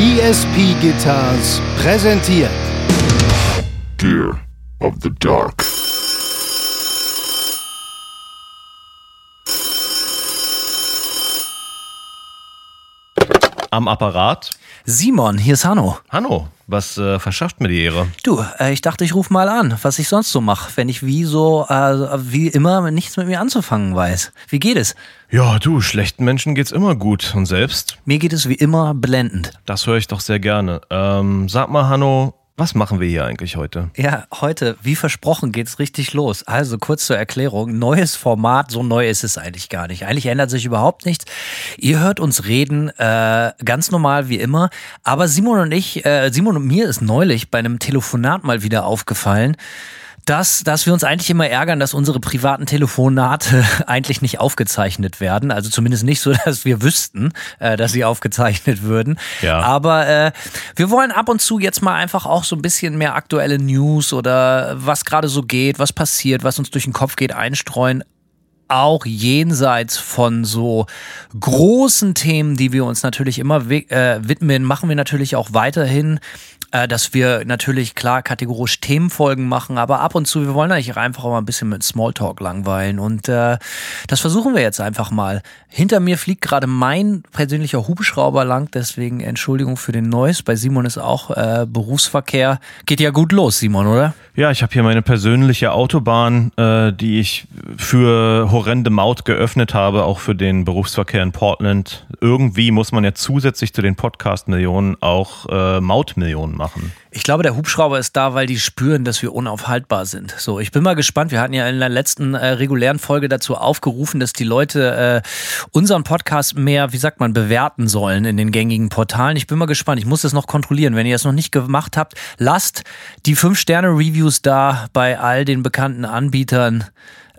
ESP Guitars präsentiert Gear of the Dark. Am Apparat. Simon, hier ist Hanno. Hanno, was äh, verschafft mir die Ehre? Du, äh, ich dachte, ich rufe mal an, was ich sonst so mache, wenn ich wie so, äh, wie immer nichts mit mir anzufangen weiß. Wie geht es? Ja, du, schlechten Menschen geht's immer gut. Und selbst? Mir geht es wie immer blendend. Das höre ich doch sehr gerne. Ähm, sag mal, Hanno, was machen wir hier eigentlich heute? Ja, heute, wie versprochen, geht's richtig los. Also kurz zur Erklärung. Neues Format, so neu ist es eigentlich gar nicht. Eigentlich ändert sich überhaupt nichts. Ihr hört uns reden, äh, ganz normal wie immer. Aber Simon und ich, äh, Simon und mir ist neulich bei einem Telefonat mal wieder aufgefallen, dass, dass wir uns eigentlich immer ärgern, dass unsere privaten Telefonate eigentlich nicht aufgezeichnet werden. Also zumindest nicht so, dass wir wüssten, äh, dass sie aufgezeichnet würden. Ja. Aber äh, wir wollen ab und zu jetzt mal einfach auch so ein bisschen mehr aktuelle News oder was gerade so geht, was passiert, was uns durch den Kopf geht, einstreuen auch jenseits von so großen Themen, die wir uns natürlich immer äh, widmen, machen wir natürlich auch weiterhin äh, dass wir natürlich klar kategorisch Themenfolgen machen, aber ab und zu, wir wollen eigentlich einfach auch mal ein bisschen mit Smalltalk langweilen und äh, das versuchen wir jetzt einfach mal. Hinter mir fliegt gerade mein persönlicher Hubschrauber lang, deswegen Entschuldigung für den Noise. Bei Simon ist auch äh, Berufsverkehr. Geht ja gut los, Simon, oder? Ja, ich habe hier meine persönliche Autobahn, äh, die ich für horrende Maut geöffnet habe, auch für den Berufsverkehr in Portland. Irgendwie muss man ja zusätzlich zu den Podcast-Millionen auch äh, Mautmillionen machen. Ich glaube, der Hubschrauber ist da, weil die spüren, dass wir unaufhaltbar sind. So, ich bin mal gespannt. Wir hatten ja in der letzten äh, regulären Folge dazu aufgerufen, dass die Leute äh, unseren Podcast mehr, wie sagt man, bewerten sollen in den gängigen Portalen. Ich bin mal gespannt. Ich muss das noch kontrollieren. Wenn ihr es noch nicht gemacht habt, lasst die 5-Sterne-Reviews da bei all den bekannten Anbietern.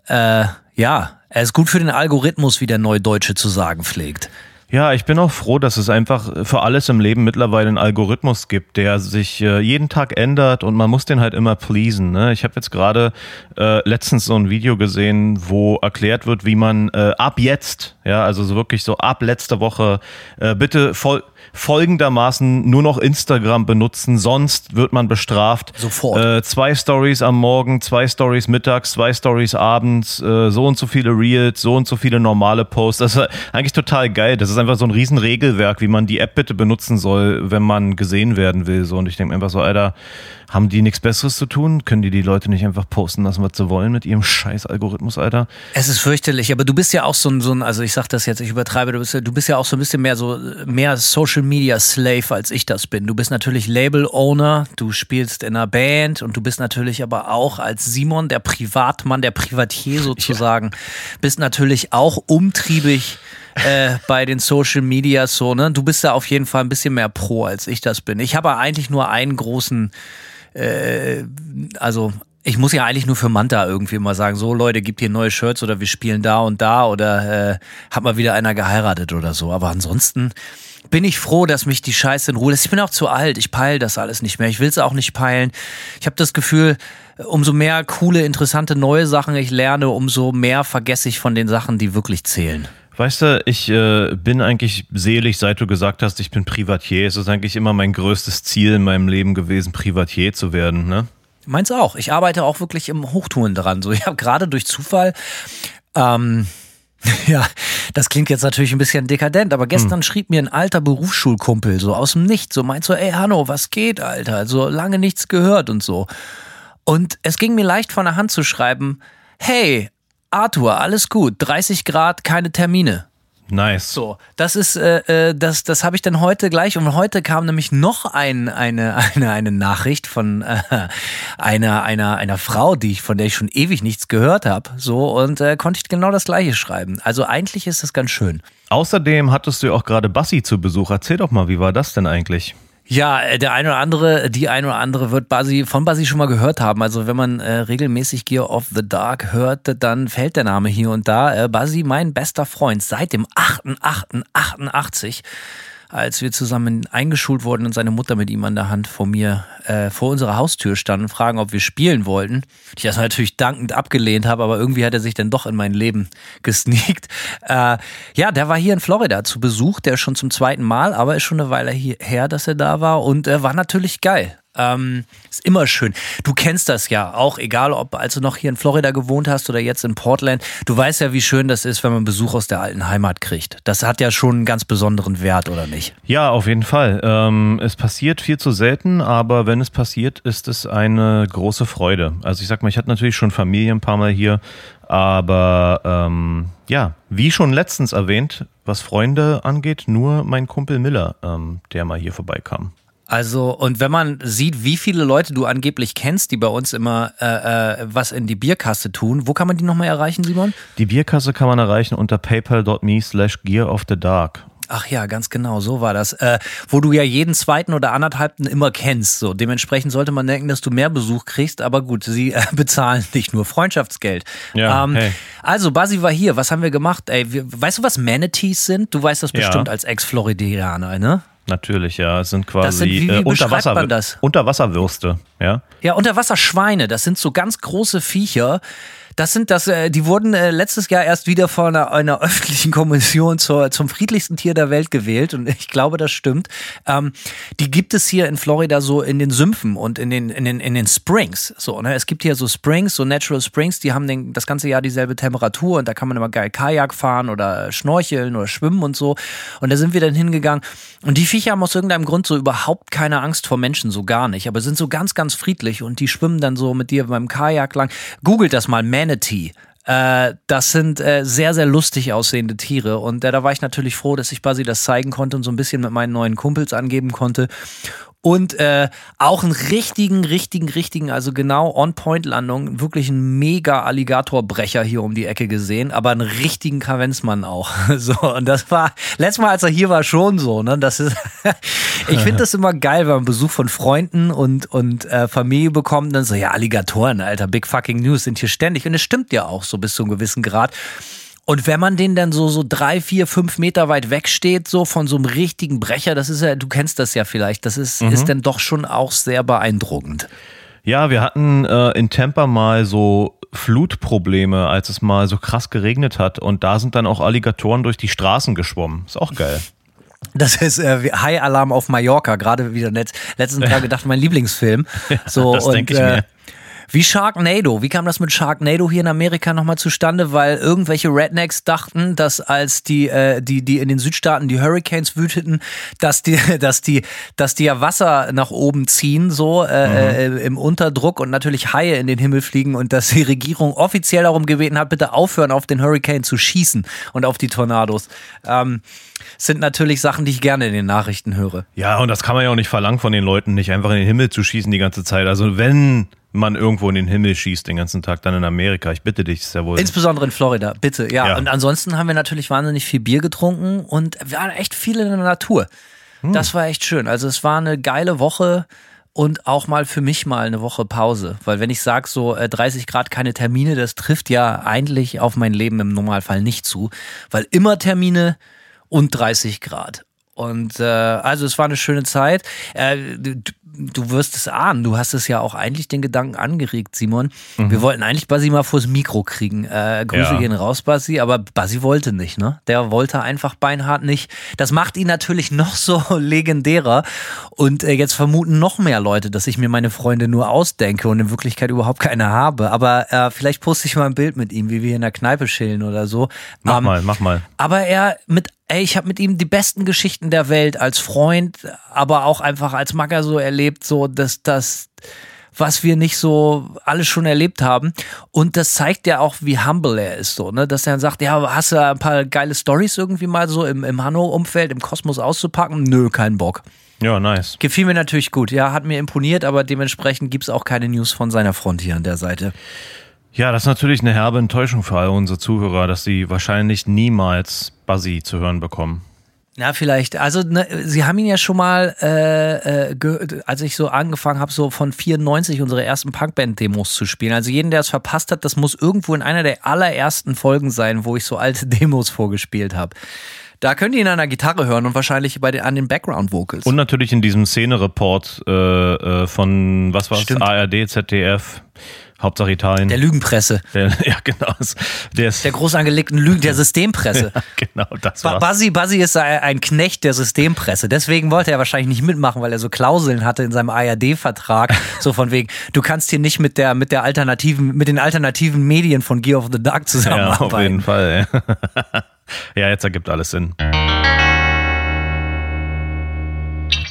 Äh, ja, er ist gut für den Algorithmus, wie der Neudeutsche zu sagen pflegt. Ja, ich bin auch froh, dass es einfach für alles im Leben mittlerweile einen Algorithmus gibt, der sich äh, jeden Tag ändert und man muss den halt immer pleasen. Ne? Ich habe jetzt gerade äh, letztens so ein Video gesehen, wo erklärt wird, wie man äh, ab jetzt, ja, also so wirklich so ab letzter Woche, äh, bitte voll folgendermaßen nur noch Instagram benutzen, sonst wird man bestraft. Sofort. Äh, zwei Stories am Morgen, zwei Stories mittags, zwei Stories abends, äh, so und so viele Reels, so und so viele normale Posts. Das ist eigentlich total geil. Das ist einfach so ein Riesenregelwerk, wie man die App bitte benutzen soll, wenn man gesehen werden will. So und ich denke einfach so, Alter, haben die nichts Besseres zu tun? Können die die Leute nicht einfach posten lassen, was sie wollen mit ihrem scheiß Algorithmus, Alter? Es ist fürchterlich, aber du bist ja auch so ein, so ein also ich sag das jetzt, ich übertreibe, du bist, du bist ja auch so ein bisschen mehr so, mehr Social Media Slave, als ich das bin. Du bist natürlich Label Owner, du spielst in einer Band und du bist natürlich aber auch als Simon, der Privatmann, der Privatier sozusagen, ja. bist natürlich auch umtriebig äh, bei den Social Media so, ne? Du bist da auf jeden Fall ein bisschen mehr pro, als ich das bin. Ich habe eigentlich nur einen großen äh, also ich muss ja eigentlich nur für Manta irgendwie mal sagen, so Leute, gibt hier neue Shirts oder wir spielen da und da oder äh, hat mal wieder einer geheiratet oder so. Aber ansonsten bin ich froh, dass mich die Scheiße in Ruhe lässt. Ich bin auch zu alt, ich peile das alles nicht mehr. Ich will es auch nicht peilen. Ich habe das Gefühl, umso mehr coole, interessante neue Sachen ich lerne, umso mehr vergesse ich von den Sachen, die wirklich zählen. Weißt du, ich äh, bin eigentlich selig, seit du gesagt hast, ich bin Privatier. Es ist eigentlich immer mein größtes Ziel in meinem Leben gewesen, Privatier zu werden, ne? Meins auch. Ich arbeite auch wirklich im Hochtouren dran. So, ich habe gerade durch Zufall ähm, ja, das klingt jetzt natürlich ein bisschen dekadent, aber gestern hm. schrieb mir ein alter Berufsschulkumpel so aus dem Nichts, so meint so, ey Hanno, was geht, Alter? Also lange nichts gehört und so. Und es ging mir leicht von der Hand zu schreiben, hey, Arthur, alles gut, 30 Grad, keine Termine. Nice. So, das ist, äh, äh das, das habe ich dann heute gleich. Und heute kam nämlich noch ein, eine, eine, eine Nachricht von äh, einer, einer, einer Frau, die ich, von der ich schon ewig nichts gehört habe. So, und äh, konnte ich genau das gleiche schreiben. Also eigentlich ist das ganz schön. Außerdem hattest du auch gerade Bassi zu Besuch. Erzähl doch mal, wie war das denn eigentlich? Ja, äh, der eine oder andere, die eine oder andere wird Basi, von Basi schon mal gehört haben. Also wenn man äh, regelmäßig Gear of the Dark hört, dann fällt der Name hier und da. Äh, Basi, mein bester Freund, seit dem 8.8.88 als wir zusammen eingeschult wurden und seine Mutter mit ihm an der Hand vor mir, äh, vor unserer Haustür standen und fragen, ob wir spielen wollten. Ich das natürlich dankend abgelehnt habe, aber irgendwie hat er sich dann doch in mein Leben gesneakt. Äh, ja, der war hier in Florida zu Besuch, der schon zum zweiten Mal, aber ist schon eine Weile her, dass er da war und äh, war natürlich geil. Ähm, ist immer schön. Du kennst das ja auch, egal ob als du noch hier in Florida gewohnt hast oder jetzt in Portland. Du weißt ja, wie schön das ist, wenn man Besuch aus der alten Heimat kriegt. Das hat ja schon einen ganz besonderen Wert, oder nicht? Ja, auf jeden Fall. Ähm, es passiert viel zu selten, aber wenn es passiert, ist es eine große Freude. Also ich sag mal, ich hatte natürlich schon Familie ein paar Mal hier, aber ähm, ja, wie schon letztens erwähnt, was Freunde angeht, nur mein Kumpel Miller, ähm, der mal hier vorbeikam. Also, und wenn man sieht, wie viele Leute du angeblich kennst, die bei uns immer äh, äh, was in die Bierkasse tun, wo kann man die nochmal erreichen, Simon? Die Bierkasse kann man erreichen unter paypal.me slash gear of the dark. Ach ja, ganz genau, so war das. Äh, wo du ja jeden zweiten oder anderthalbten immer kennst. So, dementsprechend sollte man denken, dass du mehr Besuch kriegst, aber gut, sie äh, bezahlen nicht nur Freundschaftsgeld. Ja, ähm, hey. Also, Basi war hier. Was haben wir gemacht? Ey, wir, weißt du, was Manatees sind? Du weißt das bestimmt ja. als Ex-Floridianer, ne? Natürlich, ja. Es sind quasi sind, wie, wie äh, Unterwasser, man das? Unterwasserwürste, ja. Ja, Unterwasserschweine, das sind so ganz große Viecher, das sind das, äh, die wurden äh, letztes Jahr erst wieder von einer, einer öffentlichen Kommission zur, zum friedlichsten Tier der Welt gewählt und ich glaube, das stimmt. Ähm, die gibt es hier in Florida so in den Sümpfen und in den, in den, in den Springs. So, ne? Es gibt hier so Springs, so Natural Springs, die haben den, das ganze Jahr dieselbe Temperatur und da kann man immer geil Kajak fahren oder schnorcheln oder schwimmen und so. Und da sind wir dann hingegangen und die Viecher haben aus irgendeinem Grund so überhaupt keine Angst vor Menschen, so gar nicht, aber sind so ganz, ganz friedlich und die schwimmen dann so mit dir beim Kajak lang. Googelt das mal, Manatee. Äh, das sind äh, sehr, sehr lustig aussehende Tiere. Und äh, da war ich natürlich froh, dass ich Basi das zeigen konnte und so ein bisschen mit meinen neuen Kumpels angeben konnte. Und äh, auch einen richtigen, richtigen, richtigen, also genau On-Point-Landung, wirklich einen mega Alligatorbrecher hier um die Ecke gesehen, aber einen richtigen Kavenzmann auch. So, und das war, letztes Mal, als er hier war, schon so, ne? Das ist, ich finde das immer geil, wenn man Besuch von Freunden und, und äh, Familie bekommt, dann so, ja, Alligatoren, Alter, big fucking news sind hier ständig. Und es stimmt ja auch so bis zu einem gewissen Grad. Und wenn man den dann so, so drei, vier, fünf Meter weit weg steht, so von so einem richtigen Brecher, das ist ja, du kennst das ja vielleicht, das ist, mhm. ist dann doch schon auch sehr beeindruckend. Ja, wir hatten äh, in Tampa mal so Flutprobleme, als es mal so krass geregnet hat. Und da sind dann auch Alligatoren durch die Straßen geschwommen. Ist auch geil. Das ist äh, High Alarm auf Mallorca, gerade wieder nett. Letzten Tag gedacht, mein Lieblingsfilm. So, das denke ich äh, mir. Wie Sharknado. Wie kam das mit Sharknado hier in Amerika nochmal zustande? Weil irgendwelche Rednecks dachten, dass als die, äh, die, die in den Südstaaten die Hurricanes wüteten, dass die, dass die, dass die ja Wasser nach oben ziehen, so äh, mhm. äh, im Unterdruck und natürlich Haie in den Himmel fliegen und dass die Regierung offiziell darum gebeten hat, bitte aufhören, auf den Hurricane zu schießen und auf die Tornados. Ähm, sind natürlich Sachen, die ich gerne in den Nachrichten höre. Ja, und das kann man ja auch nicht verlangen von den Leuten, nicht einfach in den Himmel zu schießen die ganze Zeit. Also wenn man irgendwo in den Himmel schießt den ganzen Tag, dann in Amerika. Ich bitte dich, ist ja wohl. Insbesondere in Florida, bitte. Ja. ja. Und ansonsten haben wir natürlich wahnsinnig viel Bier getrunken und wir waren echt viel in der Natur. Hm. Das war echt schön. Also es war eine geile Woche und auch mal für mich mal eine Woche Pause. Weil wenn ich sage, so 30 äh, Grad keine Termine, das trifft ja eigentlich auf mein Leben im Normalfall nicht zu. Weil immer Termine und 30 Grad. Und äh, also es war eine schöne Zeit. Äh, du wirst es ahnen, du hast es ja auch eigentlich den Gedanken angeregt, Simon. Mhm. Wir wollten eigentlich Basi mal vors Mikro kriegen. Äh, Grüße ja. gehen raus, Basi, aber Basi wollte nicht, ne? Der wollte einfach beinhart nicht. Das macht ihn natürlich noch so legendärer. Und äh, jetzt vermuten noch mehr Leute, dass ich mir meine Freunde nur ausdenke und in Wirklichkeit überhaupt keine habe. Aber äh, vielleicht poste ich mal ein Bild mit ihm, wie wir in der Kneipe chillen oder so. Mach ähm, mal, mach mal. Aber er mit ey, ich habe mit ihm die besten Geschichten der Welt als Freund, aber auch einfach als Macker so erlebt, so dass das was wir nicht so alles schon erlebt haben. Und das zeigt ja auch, wie humble er ist, so, ne? Dass er dann sagt, ja, hast du ein paar geile Stories irgendwie mal so im, im Hanno-Umfeld, im Kosmos auszupacken? Nö, kein Bock. Ja, nice. Gefiel mir natürlich gut. Ja, hat mir imponiert, aber dementsprechend gibt es auch keine News von seiner Front hier an der Seite. Ja, das ist natürlich eine herbe Enttäuschung für all unsere Zuhörer, dass sie wahrscheinlich niemals Buzzy zu hören bekommen. Ja, vielleicht. Also, ne, Sie haben ihn ja schon mal, äh, äh, als ich so angefangen habe, so von 94 unsere ersten Punkband-Demos zu spielen. Also, jeden, der es verpasst hat, das muss irgendwo in einer der allerersten Folgen sein, wo ich so alte Demos vorgespielt habe. Da könnt ihr ihn an der Gitarre hören und wahrscheinlich bei den, an den Background Vocals. Und natürlich in diesem Szene-Report äh, äh, von, was war's, Stimmt. ARD, ZDF, Hauptsache Italien. der Lügenpresse. Der, ja, genau. Der ist, Der groß angelegten Lügen, der Systempresse. genau, das war's. Buzzy, Buzzy ist ein Knecht der Systempresse. Deswegen wollte er wahrscheinlich nicht mitmachen, weil er so Klauseln hatte in seinem ARD-Vertrag. so von wegen, du kannst hier nicht mit der, mit der alternativen, mit den alternativen Medien von Gear of the Dark Ja, zusammenarbeiten. auf jeden Fall. Ja. ja, jetzt ergibt alles Sinn.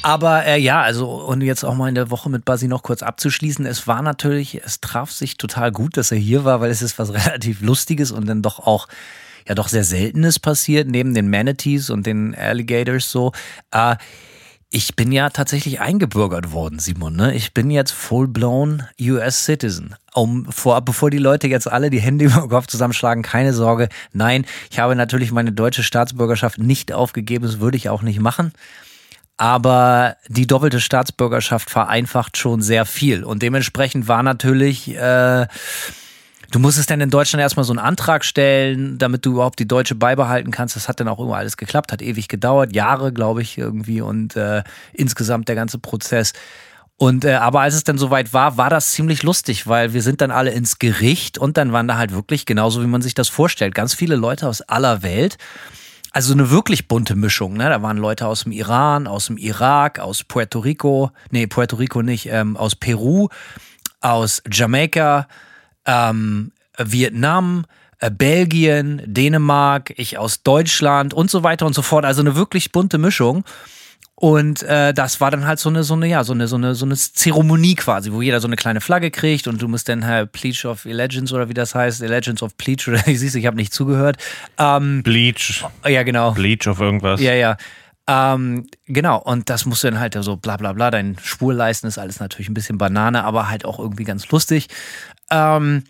Aber äh, ja, also und jetzt auch mal in der Woche mit Buzzy noch kurz abzuschließen. Es war natürlich, es traf sich total gut, dass er hier war, weil es ist was relativ Lustiges und dann doch auch ja doch sehr Seltenes passiert, neben den Manatees und den Alligators so. Äh, ich bin ja tatsächlich eingebürgert worden, Simon. Ne? Ich bin jetzt full-blown US-Citizen. Um, vor, bevor die Leute jetzt alle die Hände über den Kopf zusammenschlagen, keine Sorge. Nein, ich habe natürlich meine deutsche Staatsbürgerschaft nicht aufgegeben. Das würde ich auch nicht machen. Aber die doppelte Staatsbürgerschaft vereinfacht schon sehr viel. Und dementsprechend war natürlich, äh, du musstest dann in Deutschland erstmal so einen Antrag stellen, damit du überhaupt die Deutsche beibehalten kannst. Das hat dann auch immer alles geklappt, hat ewig gedauert, Jahre, glaube ich, irgendwie. Und äh, insgesamt der ganze Prozess. Und äh, aber als es dann soweit war, war das ziemlich lustig, weil wir sind dann alle ins Gericht und dann waren da halt wirklich genauso, wie man sich das vorstellt, ganz viele Leute aus aller Welt. Also eine wirklich bunte Mischung. Ne? Da waren Leute aus dem Iran, aus dem Irak, aus Puerto Rico, nee, Puerto Rico nicht, ähm, aus Peru, aus Jamaika, ähm, Vietnam, äh, Belgien, Dänemark, ich aus Deutschland und so weiter und so fort. Also eine wirklich bunte Mischung. Und äh, das war dann halt so eine, so eine, ja, so eine, so eine, so eine Zeremonie quasi, wo jeder so eine kleine Flagge kriegt und du musst dann halt Pledge of Allegiance oder wie das heißt, Allegiance of Pledge oder wie siehst du, ich habe nicht zugehört. Ähm, Bleach, ja, genau. Bleach auf irgendwas. Ja, ja. Ähm, genau, und das musst du dann halt so bla bla bla, dein Spurleisten ist alles natürlich ein bisschen Banane, aber halt auch irgendwie ganz lustig. Ähm,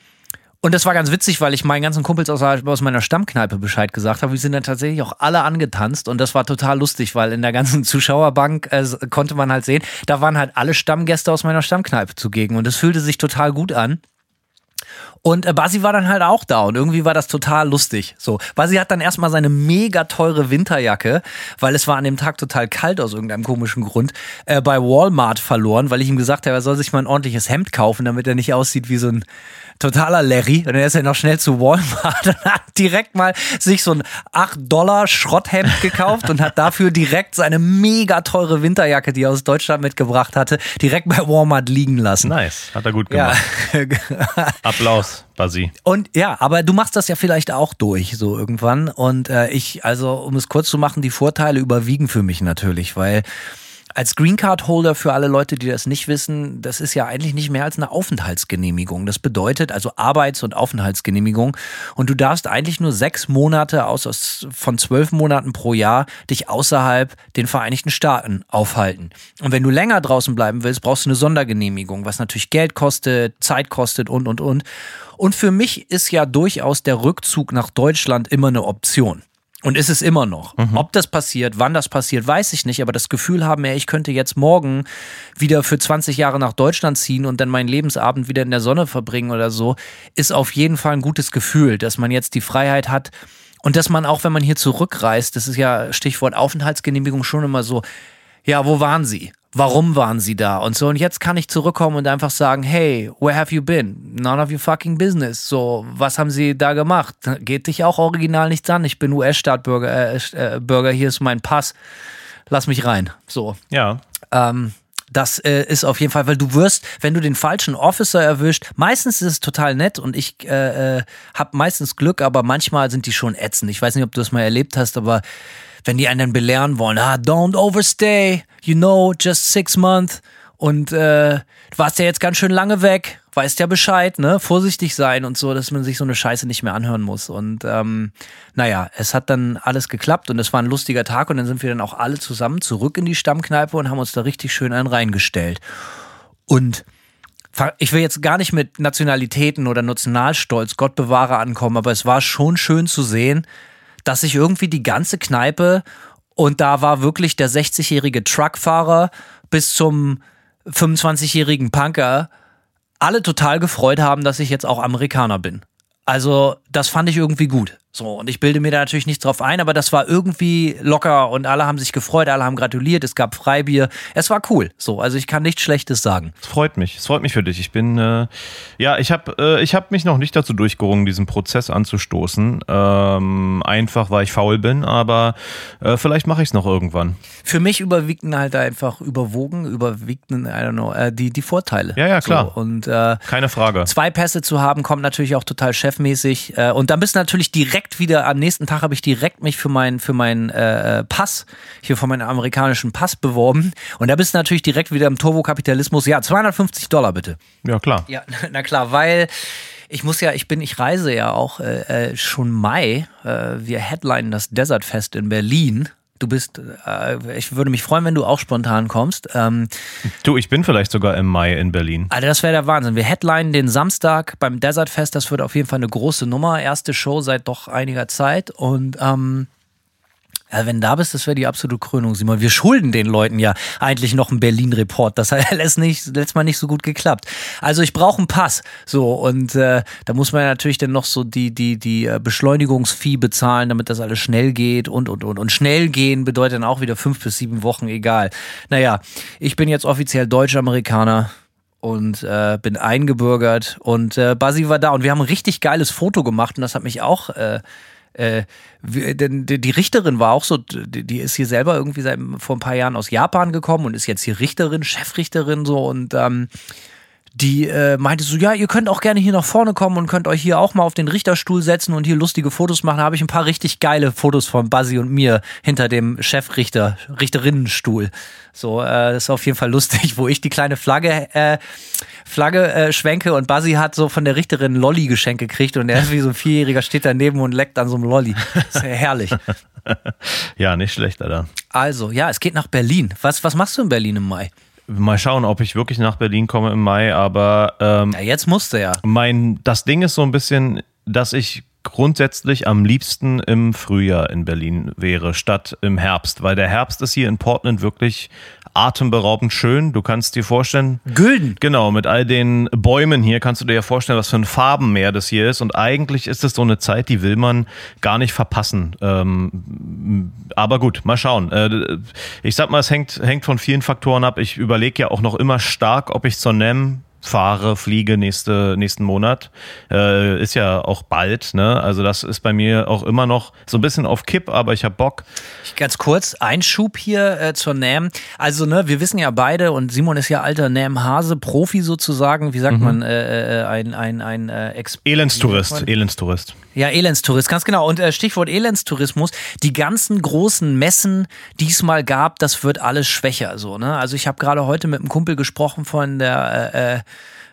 und das war ganz witzig, weil ich meinen ganzen Kumpels aus, aus meiner Stammkneipe Bescheid gesagt habe. Wir sind dann tatsächlich auch alle angetanzt und das war total lustig, weil in der ganzen Zuschauerbank äh, konnte man halt sehen, da waren halt alle Stammgäste aus meiner Stammkneipe zugegen und es fühlte sich total gut an. Und äh, Basi war dann halt auch da und irgendwie war das total lustig. So, Basi hat dann erstmal seine mega teure Winterjacke, weil es war an dem Tag total kalt aus irgendeinem komischen Grund, äh, bei Walmart verloren, weil ich ihm gesagt habe, er soll sich mal ein ordentliches Hemd kaufen, damit er nicht aussieht wie so ein totaler Larry. Und dann ist er noch schnell zu Walmart und hat direkt mal sich so ein 8 Dollar Schrotthemd gekauft und hat dafür direkt seine mega teure Winterjacke, die er aus Deutschland mitgebracht hatte, direkt bei Walmart liegen lassen. Nice, hat er gut Ja. gemacht. Applaus, Basi. Und ja, aber du machst das ja vielleicht auch durch, so irgendwann. Und äh, ich, also um es kurz zu machen, die Vorteile überwiegen für mich natürlich, weil als Green Card Holder für alle Leute, die das nicht wissen, das ist ja eigentlich nicht mehr als eine Aufenthaltsgenehmigung. Das bedeutet also Arbeits- und Aufenthaltsgenehmigung. Und du darfst eigentlich nur sechs Monate aus, aus von zwölf Monaten pro Jahr dich außerhalb den Vereinigten Staaten aufhalten. Und wenn du länger draußen bleiben willst, brauchst du eine Sondergenehmigung, was natürlich Geld kostet, Zeit kostet und, und, und. Und für mich ist ja durchaus der Rückzug nach Deutschland immer eine Option. Und ist es immer noch. Ob das passiert, wann das passiert, weiß ich nicht. Aber das Gefühl haben, ey, ich könnte jetzt morgen wieder für 20 Jahre nach Deutschland ziehen und dann meinen Lebensabend wieder in der Sonne verbringen oder so, ist auf jeden Fall ein gutes Gefühl, dass man jetzt die Freiheit hat und dass man auch, wenn man hier zurückreist, das ist ja Stichwort Aufenthaltsgenehmigung schon immer so, ja, wo waren Sie? Warum waren Sie da? Und so, und jetzt kann ich zurückkommen und einfach sagen, hey, where have you been? None of your fucking business. So, was haben Sie da gemacht? Geht dich auch original nichts an. Ich bin US-Staatsbürger, äh, äh, Bürger, hier ist mein Pass. Lass mich rein. So. Ja. Ähm, das äh, ist auf jeden Fall, weil du wirst, wenn du den falschen Officer erwischt, meistens ist es total nett und ich äh, äh, habe meistens Glück, aber manchmal sind die schon ätzend. Ich weiß nicht, ob du das mal erlebt hast, aber wenn die einen dann belehren wollen, ah, don't overstay, you know, just six months und äh, du warst ja jetzt ganz schön lange weg, weißt ja Bescheid, ne? Vorsichtig sein und so, dass man sich so eine Scheiße nicht mehr anhören muss. Und ähm, naja, es hat dann alles geklappt und es war ein lustiger Tag und dann sind wir dann auch alle zusammen zurück in die Stammkneipe und haben uns da richtig schön einen reingestellt. Und ich will jetzt gar nicht mit Nationalitäten oder Nationalstolz, Gott bewahre, ankommen, aber es war schon schön zu sehen, dass sich irgendwie die ganze Kneipe und da war wirklich der 60-jährige Truckfahrer bis zum 25-jährigen Punker alle total gefreut haben, dass ich jetzt auch Amerikaner bin. Also das fand ich irgendwie gut. So, und ich bilde mir da natürlich nichts drauf ein, aber das war irgendwie locker und alle haben sich gefreut, alle haben gratuliert, es gab Freibier. Es war cool. So, also ich kann nichts Schlechtes sagen. Es freut mich, es freut mich für dich. Ich bin, äh, ja, ich habe äh, ich hab mich noch nicht dazu durchgerungen, diesen Prozess anzustoßen. Ähm, einfach, weil ich faul bin, aber äh, vielleicht mache ich es noch irgendwann. Für mich überwiegten halt einfach überwogen, überwiegten, I don't know, äh, die, die Vorteile. Ja, ja, klar. So, und äh, Keine Frage. zwei Pässe zu haben, kommt natürlich auch total chefmäßig. Äh, und dann bist du natürlich direkt wieder, am nächsten Tag habe ich direkt mich für meinen für meinen äh, Pass, hier von meinem amerikanischen Pass beworben. Und da bist du natürlich direkt wieder im Turbokapitalismus. Ja, 250 Dollar bitte. Ja, klar. Ja, na klar, weil ich muss ja, ich bin, ich reise ja auch äh, äh, schon Mai. Äh, wir headlinen das Desert Fest in Berlin. Du bist, äh, ich würde mich freuen, wenn du auch spontan kommst. Ähm, Du, ich bin vielleicht sogar im Mai in Berlin. Alter, das wäre der Wahnsinn. Wir headlinen den Samstag beim Desert Fest. Das wird auf jeden Fall eine große Nummer. Erste Show seit doch einiger Zeit. Und ähm, ja, wenn da bist, das wäre die absolute Krönung, Simon. Wir schulden den Leuten ja eigentlich noch einen Berlin-Report. Das hat letztes, nicht, letztes Mal nicht so gut geklappt. Also ich brauche einen Pass. So, und äh, da muss man ja natürlich dann noch so die, die, die äh, Beschleunigungsfee bezahlen, damit das alles schnell geht und, und, und. Und schnell gehen bedeutet dann auch wieder fünf bis sieben Wochen, egal. Naja, ich bin jetzt offiziell Deutsch-Amerikaner und äh, bin eingebürgert und äh, Basi war da und wir haben ein richtig geiles Foto gemacht und das hat mich auch äh, äh, denn die Richterin war auch so, die, die ist hier selber irgendwie seit vor ein paar Jahren aus Japan gekommen und ist jetzt hier Richterin, Chefrichterin so und ähm, die äh, meinte so, ja, ihr könnt auch gerne hier nach vorne kommen und könnt euch hier auch mal auf den Richterstuhl setzen und hier lustige Fotos machen. Da habe ich ein paar richtig geile Fotos von Buzzy und mir hinter dem Chefrichter, Richterinnenstuhl. So, äh, das ist auf jeden Fall lustig, wo ich die kleine Flagge, äh, Flagge äh, schwenke und Buzzy hat so von der Richterin ein Lolli-Geschenk gekriegt und er ist wie so ein Vierjähriger, steht daneben und leckt an so einem Lolli. Das ist ja herrlich. Ja, nicht schlecht, Alter. Also, ja, es geht nach Berlin. Was, was machst du in Berlin im Mai? Mal schauen, ob ich wirklich nach Berlin komme im Mai, aber ähm, Ja, jetzt musst du ja. mein, das Ding ist so ein bisschen, dass ich grundsätzlich am liebsten im Frühjahr in Berlin wäre, statt im Herbst, weil der Herbst ist hier in Portland wirklich atemberaubend schön. Du kannst dir vorstellen, Gülden. Genau, mit all den Bäumen hier kannst du dir ja vorstellen, was für ein Farbenmeer das hier ist. Und eigentlich ist es so eine Zeit, die will man gar nicht verpassen. Ähm, aber gut, mal schauen. Äh, ich sag mal, es hängt, hängt von vielen Faktoren ab. Ich überlege ja auch noch immer stark, ob ich zur NEM fahre, fliege nächste, nächsten Monat. Äh, ist ja auch bald, ne? Also das ist bei mir auch immer noch so ein bisschen auf Kipp, aber ich habe Bock. Ganz kurz, Einschub hier äh, zur NAM. Also, ne, wir wissen ja beide, und Simon ist ja alter NAM-Hase, Profi sozusagen, wie sagt man, äh, äh, ein, ein, ein äh, Ex Elendstourist, Elendstourist. Ja, Elendstourist, ganz genau. Und äh, Stichwort Elendstourismus, die ganzen großen Messen, die es mal gab, das wird alles schwächer. So, ne? Also ich habe gerade heute mit einem Kumpel gesprochen von der äh, äh,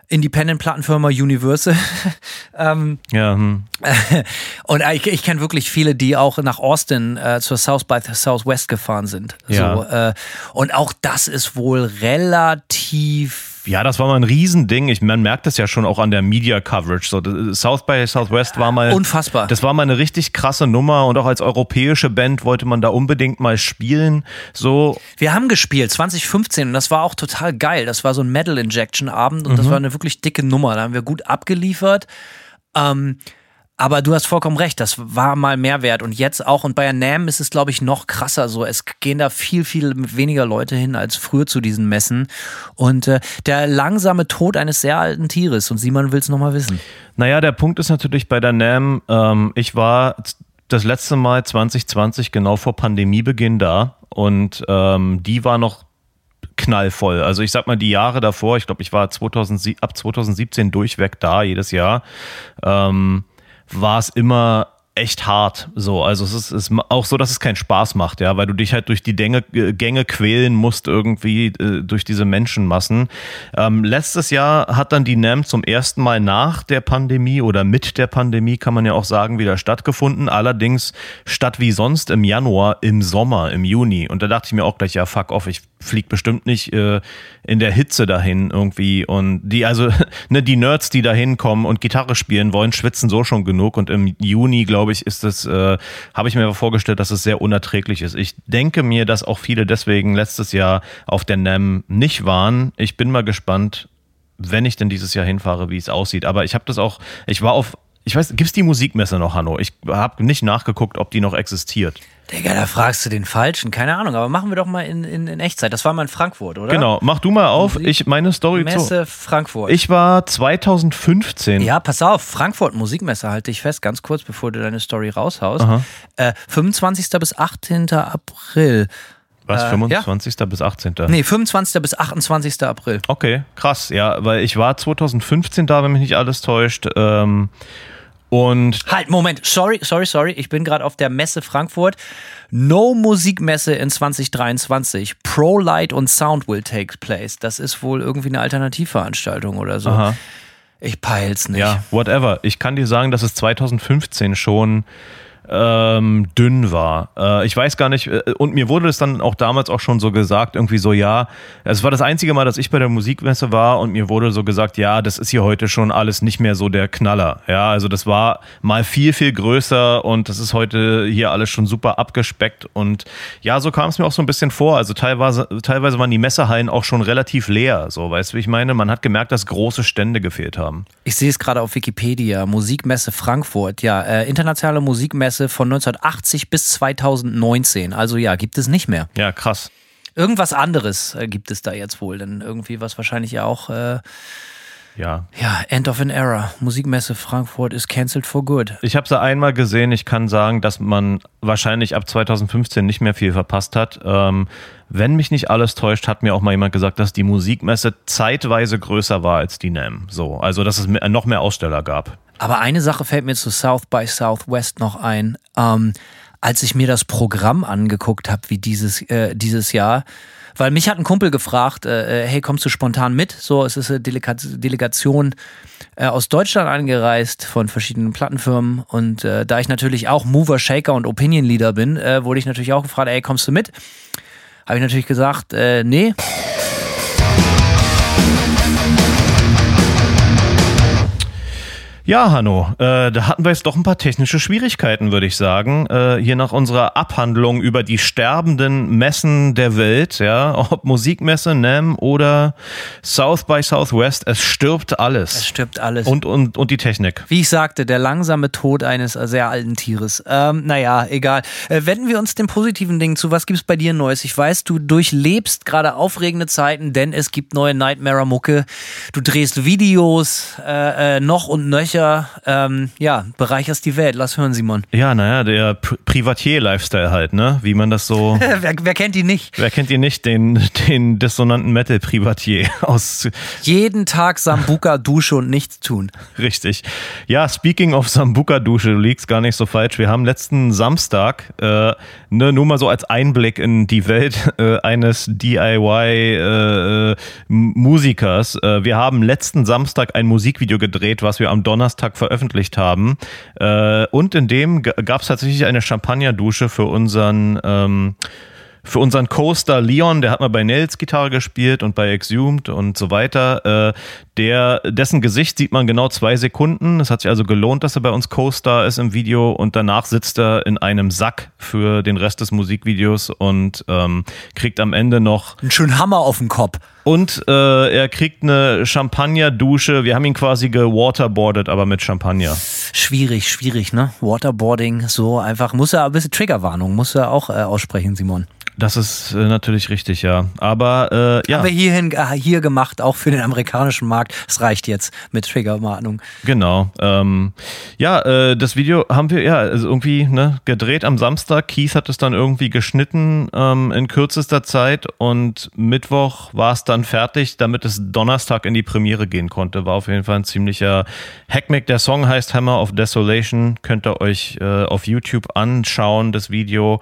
Independent-Plattenfirma Universal. ähm, Ja, hm. und ich, ich kenne wirklich viele, die auch nach Austin äh, zur South by Southwest gefahren sind. Ja. So, äh, und auch das ist wohl relativ Ja, das war mal ein Riesending. Ich, man merkt das ja schon auch an der Media Coverage. So, South by Southwest war mal Unfassbar. Das war mal eine richtig krasse Nummer und auch als europäische Band wollte man da unbedingt mal spielen. So, Wir haben gespielt 2015 und das war auch total geil. Das war so ein Metal Injection Abend und das war eine wirklich dicke Nummer. Da haben wir gut abgeliefert. Ähm, aber du hast vollkommen recht, das war mal Mehrwert und jetzt auch und bei NAM ist es glaube ich noch krasser so. Es gehen da viel viel weniger Leute hin als früher zu diesen Messen und äh, der langsame Tod eines sehr alten Tieres und Simon will es noch mal wissen. naja, der Punkt ist natürlich bei der NAM, ähm, ich war das letzte Mal 2020 genau vor Pandemiebeginn da und ähm, die war noch knallvoll. Also ich sag mal, die Jahre davor, ich glaube, ich war 2000, ab 2017 durchweg da, jedes Jahr, ähm, war es immer echt hart. So, also es ist, ist auch so, dass es keinen Spaß macht, ja, weil du dich halt durch die Gänge, Gänge quälen musst irgendwie äh, durch diese Menschenmassen. Ähm, letztes Jahr hat dann die NAM zum ersten Mal nach der Pandemie oder mit der Pandemie, kann man ja auch sagen, wieder stattgefunden. Allerdings statt wie sonst im Januar, im Sommer, im Juni. Und da dachte ich mir auch gleich, ja, fuck off, ich flieg bestimmt nicht äh, in der Hitze dahin irgendwie. Und die, also, ne, die Nerds, die da hinkommen und Gitarre spielen wollen, schwitzen so schon genug. Und im Juni, glaube ich, ist es, äh, habe ich mir vorgestellt, dass es sehr unerträglich ist. Ich denke mir, dass auch viele deswegen letztes Jahr auf der NAM nicht waren. Ich bin mal gespannt, wenn ich denn dieses Jahr hinfahre, wie es aussieht. Aber ich habe das auch, ich war auf, ich weiß, gibt's die Musikmesse noch, Hanno? Ich habe nicht nachgeguckt, ob die noch existiert. Digga, da fragst du den Falschen. Keine Ahnung, aber machen wir doch mal in, in, in Echtzeit. Das war mal in Frankfurt, oder? Genau, mach du mal auf. Musik- Ich meine Story zu. Messe Frankfurt. Ich war 2015. ja, pass auf, Frankfurt Musikmesse, halte ich fest, ganz kurz, bevor du deine Story raushaust. Äh, 25. bis 18. April. Was? äh, 25. bis 18. Nee, 25. bis 28. April. Okay, krass. Ja, weil ich war 2015 da, wenn mich nicht alles täuscht. Ähm, und Halt, Moment, sorry, sorry, sorry. Ich bin gerade auf der Messe Frankfurt. No Musikmesse in 2023. Pro Light und Sound will take place. Das ist wohl irgendwie eine Alternativveranstaltung oder so. Aha. Ich peil's nicht. ja, whatever. Ich kann dir sagen, dass es 2015 schon ähm, dünn war. Äh, ich weiß gar nicht, äh, und mir wurde es dann auch damals auch schon so gesagt, irgendwie so, ja, es war das einzige Mal, dass ich bei der Musikmesse war und mir wurde so gesagt, ja, das ist hier heute schon alles nicht mehr so der Knaller. Ja, also das war mal viel, viel größer und das ist heute hier alles schon super abgespeckt und ja, so kam es mir auch so ein bisschen vor. Also teilweise, teilweise waren die Messehallen auch schon relativ leer, so, weißt du, wie ich meine? Man hat gemerkt, dass große Stände gefehlt haben. Ich sehe es gerade auf Wikipedia. Musikmesse Frankfurt. Ja, äh, internationale Musikmesse von 1980 bis 2019. Also ja, gibt es nicht mehr. Ja, krass. Irgendwas anderes äh, gibt es da jetzt wohl. Denn irgendwie was wahrscheinlich ja auch, äh, Ja, ja, End of an Era. Musikmesse Frankfurt ist cancelled for good. Ich habe sie einmal gesehen. Ich kann sagen, dass man wahrscheinlich ab 2015 nicht mehr viel verpasst hat. Ähm, wenn mich nicht alles täuscht, hat mir auch mal jemand gesagt, dass die Musikmesse zeitweise größer war als die NAM. So, also dass es noch mehr Aussteller gab. Aber eine Sache fällt mir zu South by Southwest noch ein. Ähm, als ich mir das Programm angeguckt habe, wie dieses, äh, dieses Jahr, weil mich hat ein Kumpel gefragt, äh, äh, hey, kommst du spontan mit? So, es ist eine Delega Delegation äh, aus Deutschland angereist von verschiedenen Plattenfirmen und äh, da ich natürlich auch Mover, Shaker und Opinion Leader bin, äh, wurde ich natürlich auch gefragt, ey, kommst du mit? Habe ich natürlich gesagt, äh, nee. Ja, Hanno, äh, da hatten wir jetzt doch ein paar technische Schwierigkeiten, würde ich sagen. Äh, hier nach unserer Abhandlung über die sterbenden Messen der Welt, ja, ob Musikmesse, NAM oder South by Southwest, es stirbt alles. Es stirbt alles. und, und, und die Technik. Wie ich sagte, der langsame Tod eines sehr alten Tieres. Ähm, naja, egal. Äh, wenden wir uns den positiven Dingen zu. Was gibt's bei dir Neues? Ich weiß, du durchlebst gerade aufregende Zeiten, denn es gibt neue Nightmare-Mucke. Du drehst Videos äh, äh, noch und nöcher. Ähm, ja, bereicherst die Welt. Lass hören, Simon. Ja, naja, der Pri- Privatier-Lifestyle halt, ne? Wie man das so. wer, wer kennt ihn nicht? Wer kennt ihn nicht? Den, den dissonanten Metal-Privatier aus. Jeden Tag Sambuka, Dusche und nichts tun. Richtig. Ja, speaking of Sambuka-Dusche, du liegst gar nicht so falsch. Wir haben letzten Samstag, äh, ne, nur mal so als Einblick in die Welt äh, eines DIY-Musikers. Äh, wir haben letzten Samstag ein Musikvideo gedreht, was wir am Donnerstag veröffentlicht haben. Äh, und in dem gab es tatsächlich eine Champagnerdusche für unseren. Ähm, für unseren Coaster Leon, der hat mal bei Nels Gitarre gespielt und bei Exhumed und so weiter. Äh, der, dessen Gesicht sieht man genau zwei Sekunden. Es hat sich also gelohnt, dass er bei uns Co-Star ist im Video und danach sitzt er in einem Sack für den Rest des Musikvideos und ähm, kriegt am Ende noch Einen schönen Hammer auf den Kopf. und äh, er kriegt eine Champagnerdusche. Wir haben ihn quasi gewaterboardet, aber mit Champagner. Schwierig, schwierig, ne? Waterboarding, so einfach. Muss er ein bisschen Triggerwarnung, muss er auch äh, aussprechen, Simon. Das ist äh, natürlich richtig, ja. Aber äh, ja. Haben wir hierhin, äh, hier gemacht, auch für den amerikanischen Markt. Es reicht jetzt mit Triggerwarnung. Genau. Ähm, ja, äh, das Video haben wir ja also irgendwie ne, gedreht am Samstag. Keith hat es dann irgendwie geschnitten ähm, in kürzester Zeit und Mittwoch war es dann fertig, damit es Donnerstag in die Premiere gehen konnte. War auf jeden Fall ein ziemlicher Hackmack. Der Song heißt Hammer of Desolation. Könnt ihr euch äh, auf YouTube anschauen, das Video.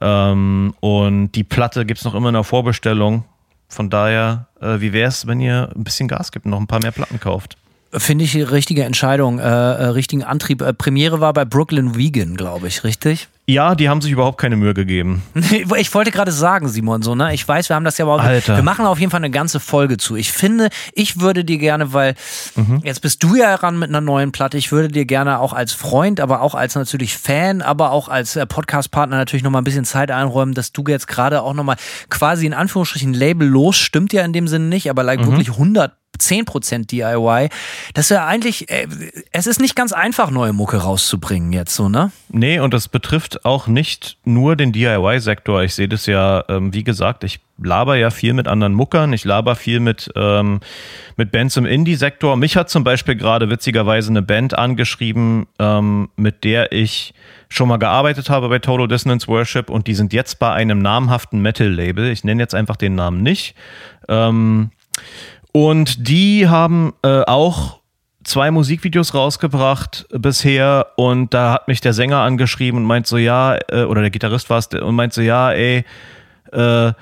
Ähm, und die Platte gibt's noch immer in der Vorbestellung. Von daher, äh, wie wär's, wenn ihr ein bisschen Gas gibt und noch ein paar mehr Platten kauft? Finde ich die richtige Entscheidung, äh, äh, richtigen Antrieb. Äh, Premiere war bei Brooklyn Vegan, glaube ich, richtig? Ja, die haben sich überhaupt keine Mühe gegeben. Ich wollte gerade sagen, Simon, so, ne? Ich weiß, wir haben das ja aber auch. Alter. Wir machen auf jeden Fall eine ganze Folge zu. Ich finde, ich würde dir gerne, weil Mhm. jetzt bist du ja ran mit einer neuen Platte. Ich würde dir gerne auch als Freund, aber auch als natürlich Fan, aber auch als äh, Podcast-Partner natürlich nochmal ein bisschen Zeit einräumen, dass du jetzt gerade auch nochmal quasi in Anführungsstrichen Label los, stimmt ja in dem Sinne nicht, aber like Mhm. wirklich 100 10% DIY. Das ist ja eigentlich, äh, es ist nicht ganz einfach, neue Mucke rauszubringen jetzt so, ne? Nee, und das betrifft auch nicht nur den DIY-Sektor. Ich sehe das ja, ähm, wie gesagt, ich laber ja viel mit anderen Muckern, ich laber viel mit, ähm, mit Bands im Indie-Sektor. Mich hat zum Beispiel gerade witzigerweise eine Band angeschrieben, ähm, mit der ich schon mal gearbeitet habe bei Total Dissonance Worship und die sind jetzt bei einem namhaften Metal-Label. Ich nenne jetzt einfach den Namen nicht. Ähm, und die haben äh, auch zwei Musikvideos rausgebracht bisher. Und da hat mich der Sänger angeschrieben und meint so, ja, äh, oder der Gitarrist war es, und meint so, ja, ey, äh,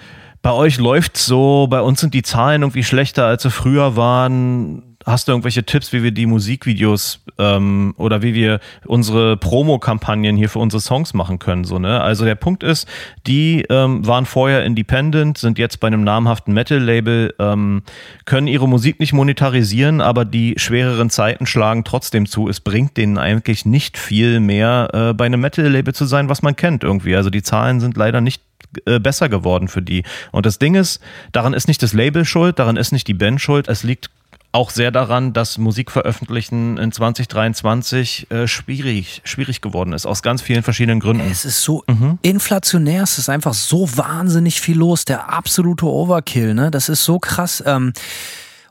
bei euch läuft's so, bei uns sind die Zahlen irgendwie schlechter, als sie früher waren hast du irgendwelche Tipps, wie wir die Musikvideos ähm, oder wie wir unsere Promo-Kampagnen hier für unsere Songs machen können? So, ne? Also der Punkt ist, die ähm, waren vorher independent, sind jetzt bei einem namhaften Metal-Label, ähm, können ihre Musik nicht monetarisieren, aber die schwereren Zeiten schlagen trotzdem zu. Es bringt denen eigentlich nicht viel mehr, äh, bei einem Metal-Label zu sein, was man kennt irgendwie. Also die Zahlen sind leider nicht äh, besser geworden für die. Und das Ding ist, daran ist nicht das Label schuld, daran ist nicht die Band schuld, es liegt auch sehr daran, dass Musikveröffentlichen in 2023 äh, schwierig, schwierig geworden ist, aus ganz vielen verschiedenen Gründen. Es ist so mhm. inflationär, es ist einfach so wahnsinnig viel los, der absolute Overkill, ne? Das ist so krass. Ähm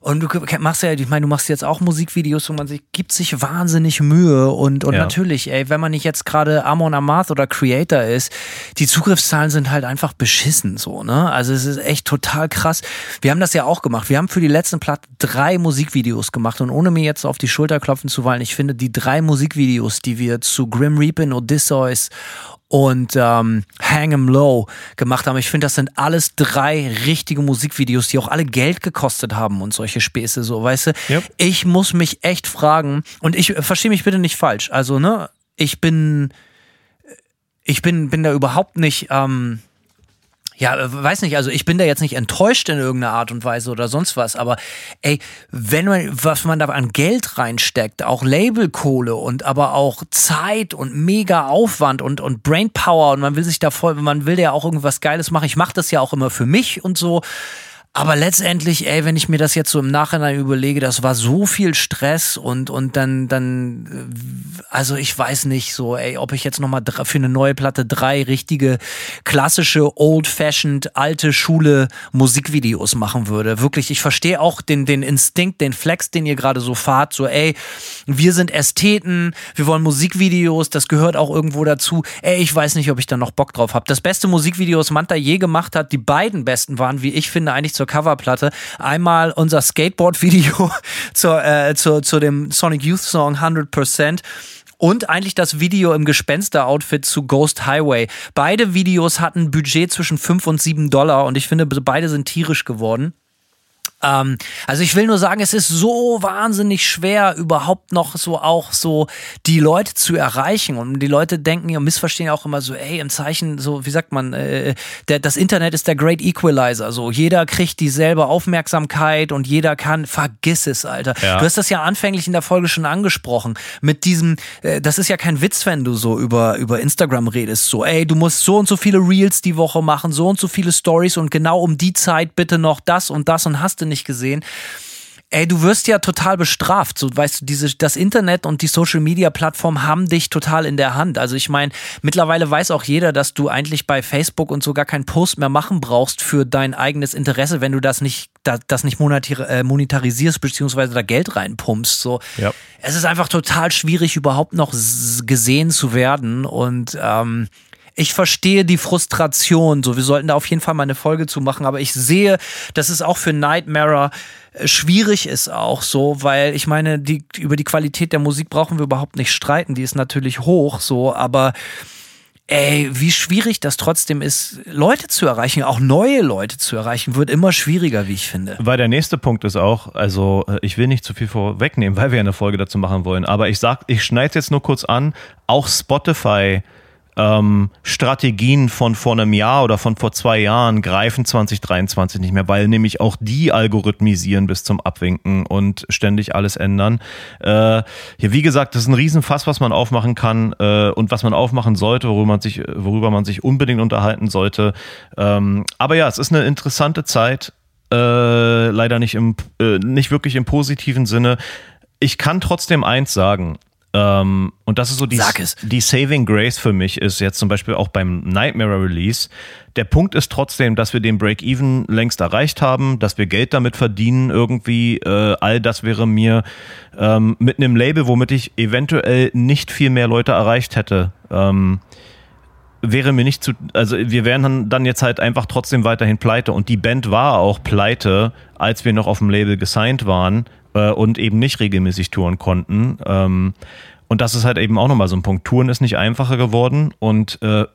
und du machst ja, ich meine, du machst jetzt auch Musikvideos und man sich, gibt sich wahnsinnig Mühe und, und ja. natürlich, ey, wenn man nicht jetzt gerade Amon Amarth oder Creator ist, die Zugriffszahlen sind halt einfach beschissen so, ne? Also es ist echt total krass. Wir haben das ja auch gemacht. Wir haben für die letzten Platte drei Musikvideos gemacht und ohne mir jetzt auf die Schulter klopfen zu wollen, ich finde die drei Musikvideos, die wir zu Grim Reaping, Odysseus und ähm, Hang 'em Low gemacht haben. Ich finde, das sind alles drei richtige Musikvideos, die auch alle Geld gekostet haben und solche Späße, so, weißt du? Yep. Ich muss mich echt fragen, und ich äh, verstehe mich bitte nicht falsch. Also, ne, ich bin, ich bin, bin da überhaupt nicht, ähm, ja, äh, weiß nicht, also ich bin da jetzt nicht enttäuscht in irgendeiner Art und Weise oder sonst was, aber ey, wenn man, was man da an Geld reinsteckt, auch Labelkohle und aber auch Zeit und mega Aufwand und, und Brainpower und man will sich da voll, man will ja auch irgendwas Geiles machen. Ich mache das ja auch immer für mich und so. Aber letztendlich, ey, wenn ich mir das jetzt so im Nachhinein überlege, das war so viel Stress und, und dann, dann, äh, also ich weiß nicht so, ey, ob ich jetzt nochmal für eine neue Platte drei richtige, klassische, old-fashioned, alte Schule Musikvideos machen würde. Wirklich, ich verstehe auch den, den Instinkt, den Flex, den ihr gerade so fahrt, so, ey, wir sind Ästheten, wir wollen Musikvideos, das gehört auch irgendwo dazu. Ey, ich weiß nicht, ob ich da noch Bock drauf habe. Das beste Musikvideo, was Manta je gemacht hat, die beiden besten waren, wie ich finde, eigentlich zur Coverplatte. Einmal unser Skateboard-Video zur, äh, zu, zu dem Sonic Youth Song 100%. Und eigentlich das Video im Gespenster-Outfit zu Ghost Highway. Beide Videos hatten Budget zwischen 5 und 7 Dollar und ich finde, beide sind tierisch geworden. Ähm, also ich will nur sagen, es ist so wahnsinnig schwer, überhaupt noch so auch so die Leute zu erreichen. Und die Leute denken und missverstehen ja auch immer so, ey, im Zeichen, so, wie sagt man, äh, der, das Internet ist der Great Equalizer. So, jeder kriegt dieselbe Aufmerksamkeit und jeder kann, vergiss es, Alter. Ja. Du hast das ja anfänglich in der Folge schon angesprochen. Mit diesem, äh, das ist ja kein Witz, wenn du so über, über Instagram redest. So, ey, du musst so und so viele Reels die Woche machen, so und so viele Stories und genau um die Zeit bitte noch das und das und hast du nicht gesehen. Ey, du wirst ja total bestraft. So, weißt du, diese, das Internet und die Social Media Plattform haben dich total in der Hand. Also ich meine, mittlerweile weiß auch jeder, dass du eigentlich bei Facebook und so gar keinen Post mehr machen brauchst für dein eigenes Interesse, wenn du das nicht, das, das nicht äh, monetarisierst, beziehungsweise da Geld reinpumpst. So. Ja. Es ist einfach total schwierig, überhaupt noch gesehen zu werden. Und ähm, ich verstehe die Frustration. So, wir sollten da auf jeden Fall mal eine Folge zu machen, aber ich sehe, dass es auch für Nightmare äh, schwierig ist auch so, weil ich meine, die, über die Qualität der Musik brauchen wir überhaupt nicht streiten. Die ist natürlich hoch, so, aber ey, wie schwierig das trotzdem ist, Leute zu erreichen, auch neue Leute zu erreichen, wird immer schwieriger, wie ich finde. Weil der nächste Punkt ist auch, also äh, ich will nicht zu viel vorwegnehmen, weil wir eine Folge dazu machen wollen, aber ich sag, ich schneide jetzt nur kurz an, auch Spotify ähm, Strategien von vor einem Jahr oder von vor zwei Jahren greifen 2023 nicht mehr, weil nämlich auch die algorithmisieren bis zum Abwinken und ständig alles ändern. Äh, ja, wie gesagt, das ist ein Riesenfass, was man aufmachen kann äh, und was man aufmachen sollte, worüber man sich, worüber man sich unbedingt unterhalten sollte. Ähm, aber ja, es ist eine interessante Zeit äh, leider nicht im, äh, nicht wirklich im positiven Sinne. Ich kann trotzdem eins sagen. Ähm, und das ist so die, die Saving Grace für mich ist jetzt zum Beispiel auch beim Nightmare Release. Der Punkt ist trotzdem, dass wir den Break-Even längst erreicht haben, dass wir Geld damit verdienen irgendwie. Äh, all das wäre mir ähm, mit einem Label, womit ich eventuell nicht viel mehr Leute erreicht hätte. Ähm, wäre mir nicht zu, also wir wären dann, dann jetzt halt einfach trotzdem weiterhin pleite und die Band war auch pleite, als wir noch auf dem Label gesigned waren äh, und eben nicht regelmäßig touren konnten. Ähm, und das ist halt eben auch nochmal so ein Punkt. Touren ist nicht einfacher geworden und äh,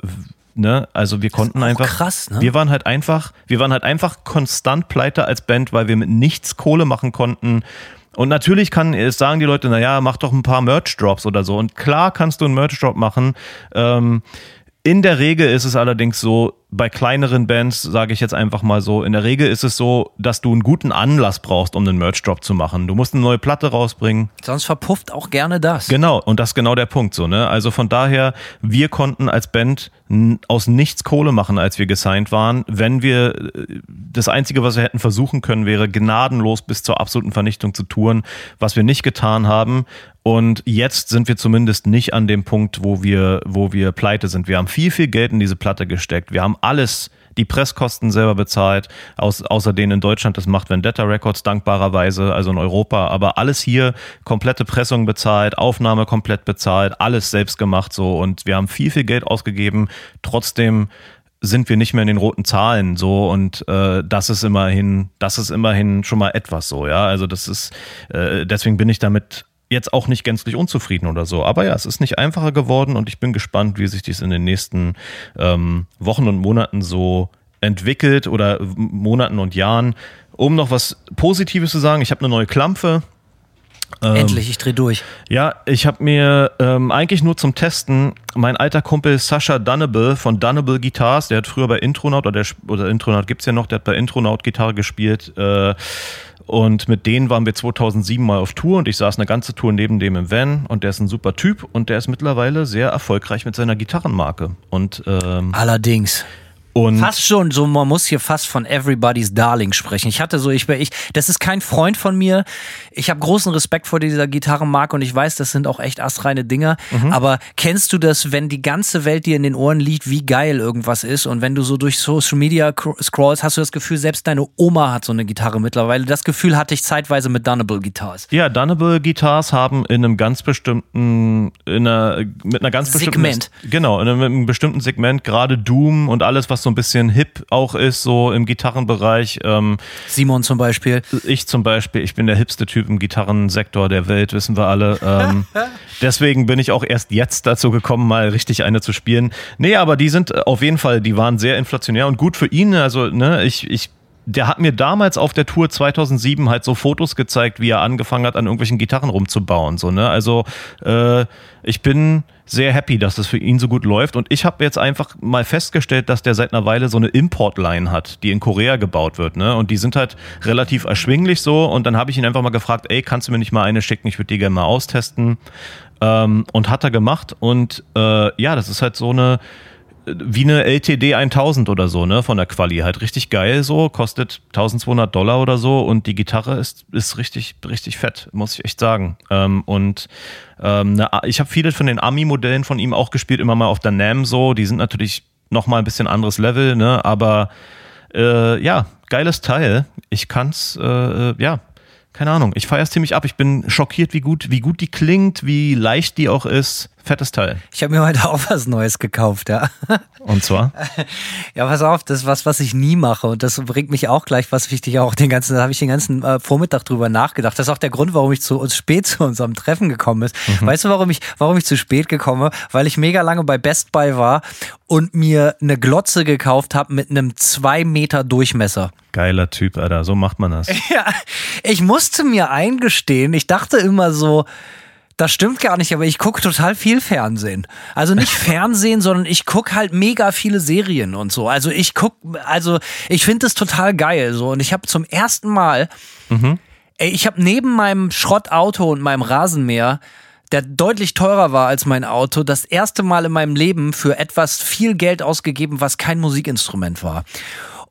ne, also wir konnten einfach. krass, ne? Wir waren halt einfach, wir waren halt einfach konstant pleite als Band, weil wir mit nichts Kohle machen konnten. Und natürlich kann es sagen die Leute, naja, mach doch ein paar Merch-Drops oder so. Und klar kannst du einen Merch-Drop machen. Ähm, in der Regel ist es allerdings so, bei kleineren Bands, sage ich jetzt einfach mal so, in der Regel ist es so, dass du einen guten Anlass brauchst, um einen Merch-Drop zu machen. Du musst eine neue Platte rausbringen. Sonst verpufft auch gerne das. Genau, und das ist genau der Punkt so, ne? Also von daher, wir konnten als Band aus nichts Kohle machen, als wir gesigned waren. Wenn wir äh, das Einzige, was wir hätten versuchen können, wäre gnadenlos bis zur absoluten Vernichtung zu touren, was wir nicht getan haben. Und jetzt sind wir zumindest nicht an dem Punkt, wo wir, wo wir pleite sind. Wir haben viel, viel Geld in diese Platte gesteckt. Wir haben alles, die Presskosten selber bezahlt, aus, außer denen in Deutschland, das macht Vendetta Records dankbarerweise, also in Europa, aber alles hier, komplette Pressung bezahlt, Aufnahme komplett bezahlt, alles selbst gemacht so und wir haben viel, viel Geld ausgegeben, trotzdem sind wir nicht mehr in den roten Zahlen so und äh, das ist immerhin, das ist immerhin schon mal etwas so, ja. Also das ist, äh, deswegen bin ich damit jetzt auch nicht gänzlich unzufrieden oder so. Aber ja, es ist nicht einfacher geworden und ich bin gespannt, wie sich dies in den nächsten ähm, Wochen und Monaten so entwickelt oder w- Monaten und Jahren. Um noch was Positives zu sagen, ich habe eine neue Klampfe. Ähm, Endlich, ich dreh durch. Ja, ich habe mir ähm, eigentlich nur zum Testen mein alter Kumpel Sascha Dunnable von Dunnable Guitars, der hat früher bei Intronaut, oder, der, oder Intronaut gibt's ja noch, der hat bei Intronaut Gitarre gespielt. Äh, und mit denen waren wir 2007 mal auf Tour und ich saß eine ganze Tour neben dem im Van und der ist ein super Typ und der ist mittlerweile sehr erfolgreich mit seiner Gitarrenmarke. Und, ähm, Allerdings. Und Fast schon, so man muss hier fast von Everybody's Darling sprechen. Ich hatte so, ich, ich das ist kein Freund von mir. Ich habe großen Respekt vor dieser Gitarrenmarke und ich weiß, das sind auch echt astreine Dinger. Mhm. Aber kennst du das, wenn die ganze Welt dir in den Ohren liegt, wie geil irgendwas ist und wenn du so durch Social Media cr- scrollst, hast du das Gefühl, selbst deine Oma hat so eine Gitarre mittlerweile. Das Gefühl hatte ich zeitweise mit Dunnable Guitars. Ja, Dunnable Guitars haben in einem ganz bestimmten, in einer, mit einer ganz bestimmten, Segment. genau, in einem, in einem bestimmten Segment, gerade Doom und alles, was so ein bisschen hip auch ist, so im Gitarrenbereich. Ähm, Simon zum Beispiel. ich zum Beispiel, ich bin der hipste Typ im Gitarrensektor der Welt, wissen wir alle. Ähm, deswegen bin ich auch erst jetzt dazu gekommen, mal richtig eine zu spielen. Nee, aber die sind auf jeden Fall, die waren sehr inflationär und gut für ihn. Also, ne, ich, ich der hat mir damals auf der Tour 2007 halt so Fotos gezeigt, wie er angefangen hat, an irgendwelchen Gitarren rumzubauen. So, ne? Also äh, ich bin sehr happy, dass das für ihn so gut läuft. Und ich habe jetzt einfach mal festgestellt, dass der seit einer Weile so eine Import-Line hat, die in Korea gebaut wird. Ne? Und die sind halt relativ erschwinglich so. Und dann habe ich ihn einfach mal gefragt, ey, kannst du mir nicht mal eine schicken? Ich würde die gerne mal austesten. Ähm, und hat er gemacht. Und äh, ja, das ist halt so eine wie eine LTD 1000 oder so, ne, von der Quali. Halt richtig geil so, kostet 1200 Dollar oder so und die Gitarre ist, ist richtig, richtig fett, muss ich echt sagen. Ähm, und ähm, ne, ich habe viele von den Ami-Modellen von ihm auch gespielt, immer mal auf der NAM so. Die sind natürlich nochmal ein bisschen anderes Level, ne, aber äh, ja, geiles Teil. Ich kann's, äh, ja, keine Ahnung. Ich feier's ziemlich ab. Ich bin schockiert, wie gut, wie gut die klingt, wie leicht die auch ist. Fettes Teil. Ich habe mir heute auch was Neues gekauft, ja. Und zwar? Ja, pass auf, das ist was, was ich nie mache. Und das bringt mich auch gleich, was wichtig auch den ganzen, da habe ich den ganzen äh, Vormittag drüber nachgedacht. Das ist auch der Grund, warum ich zu uns spät zu unserem Treffen gekommen ist. Weißt du, warum ich, warum ich zu spät gekommen? Weil ich mega lange bei Best Buy war und mir eine Glotze gekauft habe mit einem zwei Meter Durchmesser. Geiler Typ, Alter. So macht man das. Ja, ich musste mir eingestehen, ich dachte immer so, das stimmt gar nicht, aber ich gucke total viel Fernsehen. Also nicht Fernsehen, sondern ich gucke halt mega viele Serien und so. Also ich guck, also ich finde das total geil so. Und ich habe zum ersten Mal, ey, ich habe neben meinem Schrottauto und meinem Rasenmäher der deutlich teurer war als mein Auto, das erste Mal in meinem Leben für etwas viel Geld ausgegeben, was kein Musikinstrument war.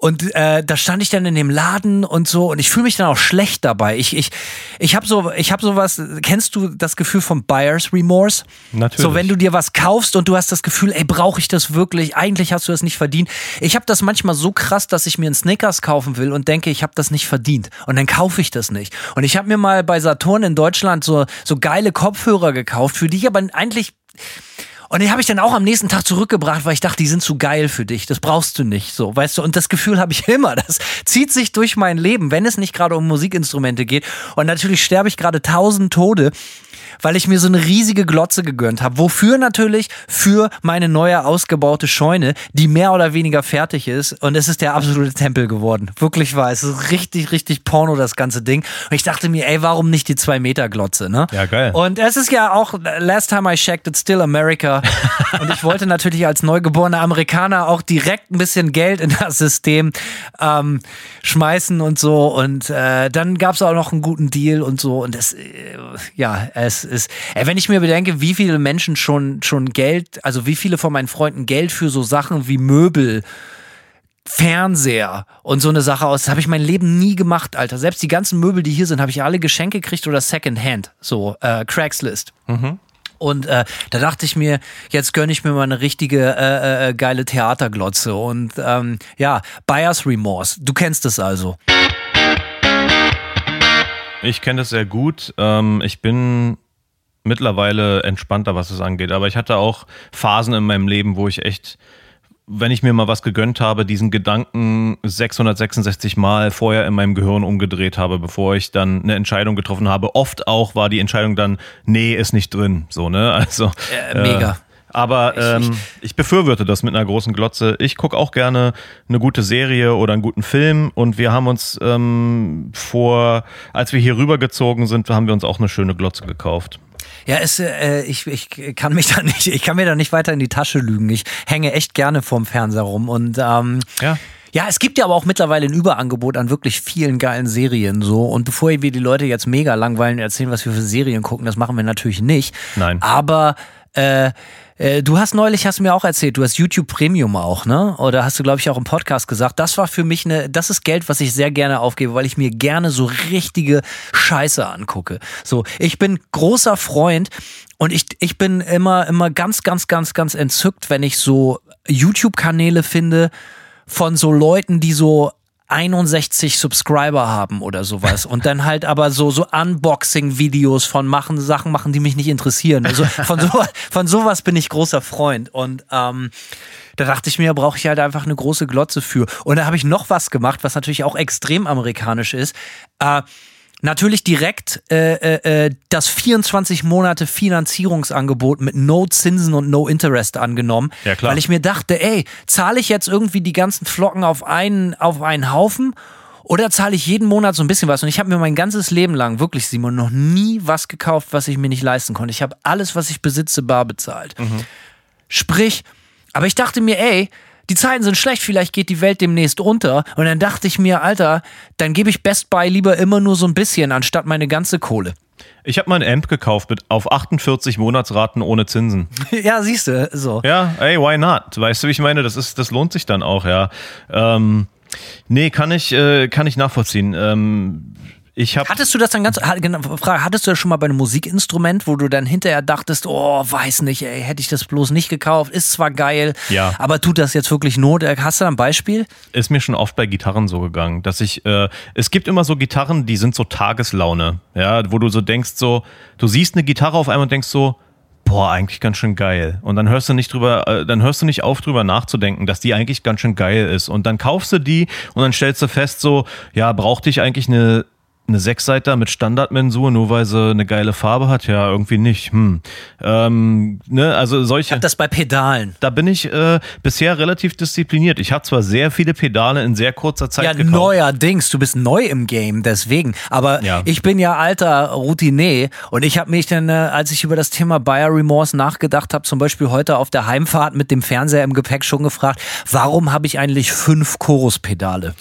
Und äh, da stand ich dann in dem Laden und so und ich fühle mich dann auch schlecht dabei. Ich, ich, ich habe so, ich habe sowas, kennst du das Gefühl von Buyer's Remorse? Natürlich. So, wenn du dir was kaufst und du hast das Gefühl, ey, brauche ich das wirklich? Eigentlich hast du das nicht verdient. Ich habe das manchmal so krass, dass ich mir einen Snickers kaufen will und denke, ich habe das nicht verdient. Und dann kaufe ich das nicht. Und ich habe mir mal bei Saturn in Deutschland so, so geile Kopfhörer gekauft, für die ich aber eigentlich und die habe ich dann auch am nächsten Tag zurückgebracht, weil ich dachte, die sind zu geil für dich. Das brauchst du nicht, so, weißt du? Und das Gefühl habe ich immer. Das zieht sich durch mein Leben, wenn es nicht gerade um Musikinstrumente geht. Und natürlich sterbe ich gerade tausend Tode weil ich mir so eine riesige Glotze gegönnt habe. Wofür natürlich? Für meine neue ausgebaute Scheune, die mehr oder weniger fertig ist. Und es ist der absolute Tempel geworden. Wirklich wahr. Es ist richtig, richtig Porno, das ganze Ding. Und ich dachte mir, ey, warum nicht die 2-Meter-Glotze, ne? Ja, geil. Und es ist ja auch, last time I checked, it's still America. Und ich wollte natürlich als neugeborener Amerikaner auch direkt ein bisschen Geld in das System ähm, schmeißen und so. Und äh, dann gab es auch noch einen guten Deal und so. Und das, äh, ja, es ist, ey, wenn ich mir bedenke, wie viele Menschen schon, schon Geld, also wie viele von meinen Freunden Geld für so Sachen wie Möbel, Fernseher und so eine Sache aus. Das habe ich mein Leben nie gemacht, Alter. Selbst die ganzen Möbel, die hier sind, habe ich alle Geschenke gekriegt oder Secondhand. So, äh, Craigslist. Mhm. Und äh, da dachte ich mir, jetzt gönne ich mir mal eine richtige äh, äh, geile Theaterglotze. Und ähm, ja, Buyer's Remorse. Du kennst es also. Ich kenne das sehr gut. Ähm, ich bin mittlerweile entspannter, was es angeht. Aber ich hatte auch Phasen in meinem Leben, wo ich echt, wenn ich mir mal was gegönnt habe, diesen Gedanken 666 Mal vorher in meinem Gehirn umgedreht habe, bevor ich dann eine Entscheidung getroffen habe. Oft auch war die Entscheidung dann, nee, ist nicht drin. So, ne? Also. Äh, mega. Äh, aber ähm, ich befürworte das mit einer großen Glotze. Ich gucke auch gerne eine gute Serie oder einen guten Film und wir haben uns ähm, vor, als wir hier rübergezogen sind, haben wir uns auch eine schöne Glotze gekauft. Ja, es, äh, ich, ich kann mich da nicht, ich kann mir da nicht weiter in die Tasche lügen. Ich hänge echt gerne vorm Fernseher rum und ähm, ja. Ja, es gibt ja aber auch mittlerweile ein Überangebot an wirklich vielen geilen Serien so. Und bevor wir die Leute jetzt mega langweilen und erzählen, was wir für Serien gucken, das machen wir natürlich nicht. Nein. Aber äh, äh, du hast neulich, hast mir auch erzählt, du hast YouTube Premium auch, ne? Oder hast du, glaube ich, auch im Podcast gesagt. Das war für mich eine, das ist Geld, was ich sehr gerne aufgebe, weil ich mir gerne so richtige Scheiße angucke. So, ich bin großer Freund und ich, ich bin immer, immer ganz, ganz, ganz, ganz entzückt, wenn ich so YouTube-Kanäle finde von so Leuten, die so 61 Subscriber haben oder sowas und dann halt aber so so Unboxing Videos von machen Sachen machen, die mich nicht interessieren. Also von so, von sowas bin ich großer Freund und ähm, da dachte ich mir, brauche ich halt einfach eine große Glotze für. Und da habe ich noch was gemacht, was natürlich auch extrem amerikanisch ist. Äh, natürlich direkt äh, äh, äh das 24 Monate Finanzierungsangebot mit No Zinsen und No Interest angenommen, ja, klar. weil ich mir dachte, ey, zahle ich jetzt irgendwie die ganzen Flocken auf einen auf einen Haufen oder zahle ich jeden Monat so ein bisschen was? Und ich habe mir mein ganzes Leben lang wirklich Simon noch nie was gekauft, was ich mir nicht leisten konnte. Ich habe alles, was ich besitze, bar bezahlt. Mhm. Sprich, aber ich dachte mir, ey, die Zeiten sind schlecht, vielleicht geht die Welt demnächst unter. Und dann dachte ich mir, Alter, dann gebe ich Best Buy lieber immer nur so ein bisschen, anstatt meine ganze Kohle. Ich habe mein Amp gekauft mit auf 48 Monatsraten ohne Zinsen. ja, siehst du, so. Ja, ey, why not? Weißt du, wie ich meine? Das ist, das lohnt sich dann auch, ja. Ähm, nee, kann ich, äh, kann ich nachvollziehen. Ähm, ich hab hattest du das dann ganz, genau, Frage, hattest du das schon mal bei einem Musikinstrument, wo du dann hinterher dachtest, oh, weiß nicht, ey, hätte ich das bloß nicht gekauft, ist zwar geil, ja. aber tut das jetzt wirklich Not? Hast du da ein Beispiel? Ist mir schon oft bei Gitarren so gegangen, dass ich, äh, es gibt immer so Gitarren, die sind so Tageslaune, ja, wo du so denkst, so, du siehst eine Gitarre auf einmal und denkst so, boah, eigentlich ganz schön geil. Und dann hörst du nicht drüber, äh, dann hörst du nicht auf drüber nachzudenken, dass die eigentlich ganz schön geil ist. Und dann kaufst du die und dann stellst du fest so, ja, brauchte ich eigentlich eine eine Sechsseiter mit Standardmensur, nur weil sie eine geile Farbe hat? Ja, irgendwie nicht. Hm. Ähm, ne, also solche. Ich hab das bei Pedalen. Da bin ich äh, bisher relativ diszipliniert. Ich habe zwar sehr viele Pedale in sehr kurzer Zeit ja, gekauft. neuerdings. Du bist neu im Game, deswegen. Aber Ja. ich bin ja alter Routinier und ich habe mich dann, äh, als ich über das Thema Buyer Remorse nachgedacht habe, zum Beispiel heute auf der Heimfahrt mit dem Fernseher im Gepäck schon gefragt, warum habe ich eigentlich fünf Choruspedale?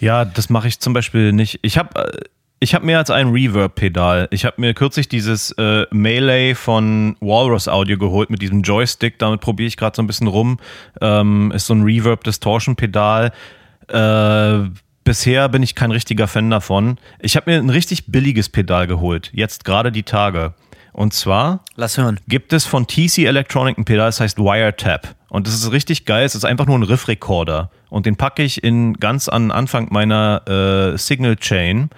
Ja, das mache ich zum Beispiel nicht. Ich habe ich hab mehr als ein Reverb-Pedal. Ich habe mir kürzlich dieses äh, Melee von Walrus Audio geholt mit diesem Joystick. Damit probiere ich gerade so ein bisschen rum. Ähm, ist so ein Reverb-Distortion-Pedal. Äh, bisher bin ich kein richtiger Fan davon. Ich habe mir ein richtig billiges Pedal geholt, jetzt gerade die Tage. Und zwar Lass hören. gibt es von TC Electronic ein Pedal, das heißt Wiretap. Und das ist richtig geil. Es ist einfach nur ein Riff-Recorder. Und den packe ich in ganz an Anfang meiner äh, Signal Chain.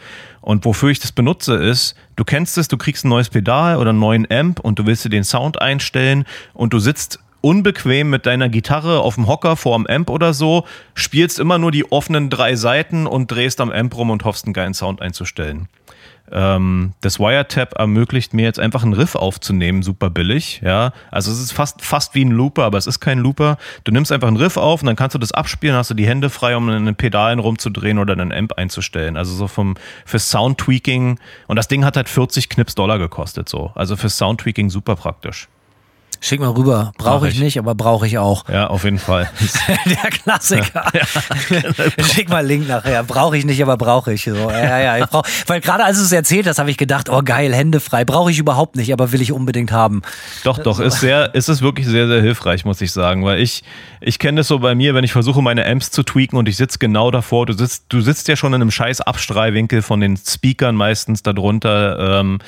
Und wofür ich das benutze ist, du kennst es, du kriegst ein neues Pedal oder einen neuen Amp und du willst dir den Sound einstellen und du sitzt unbequem mit deiner Gitarre auf dem Hocker vor dem Amp oder so, spielst immer nur die offenen drei Seiten und drehst am Amp rum und hoffst, einen geilen Sound einzustellen. Ähm, das Wiretap ermöglicht mir jetzt einfach einen Riff aufzunehmen, super billig. Ja, also es ist fast, fast wie ein Looper, aber es ist kein Looper. Du nimmst einfach einen Riff auf und dann kannst du das abspielen, hast du die Hände frei, um einen Pedalen rumzudrehen oder einen Amp einzustellen. Also so vom für Soundtweaking und das Ding hat halt 40 Knips Dollar gekostet so. Also für Soundtweaking super praktisch. Schick mal rüber. Brauche ich ich. nicht, aber brauche ich auch. Ja, auf jeden Fall. Der Klassiker. Schick mal Link nachher. Brauche ich nicht, aber brauche ich. So, ja, ja, ich brauch, weil gerade als du es erzählt hast, habe ich gedacht, oh geil, Hände frei. Brauche ich überhaupt nicht, aber will ich unbedingt haben. Doch, doch, ist sehr, ist es wirklich sehr, sehr hilfreich, muss ich sagen, weil ich, ich kenne das so bei mir, wenn ich versuche, meine Amps zu tweaken und ich sitze genau davor, du sitzt, du sitzt ja schon in einem scheiß Abstrahlwinkel von den Speakern meistens darunter, ähm,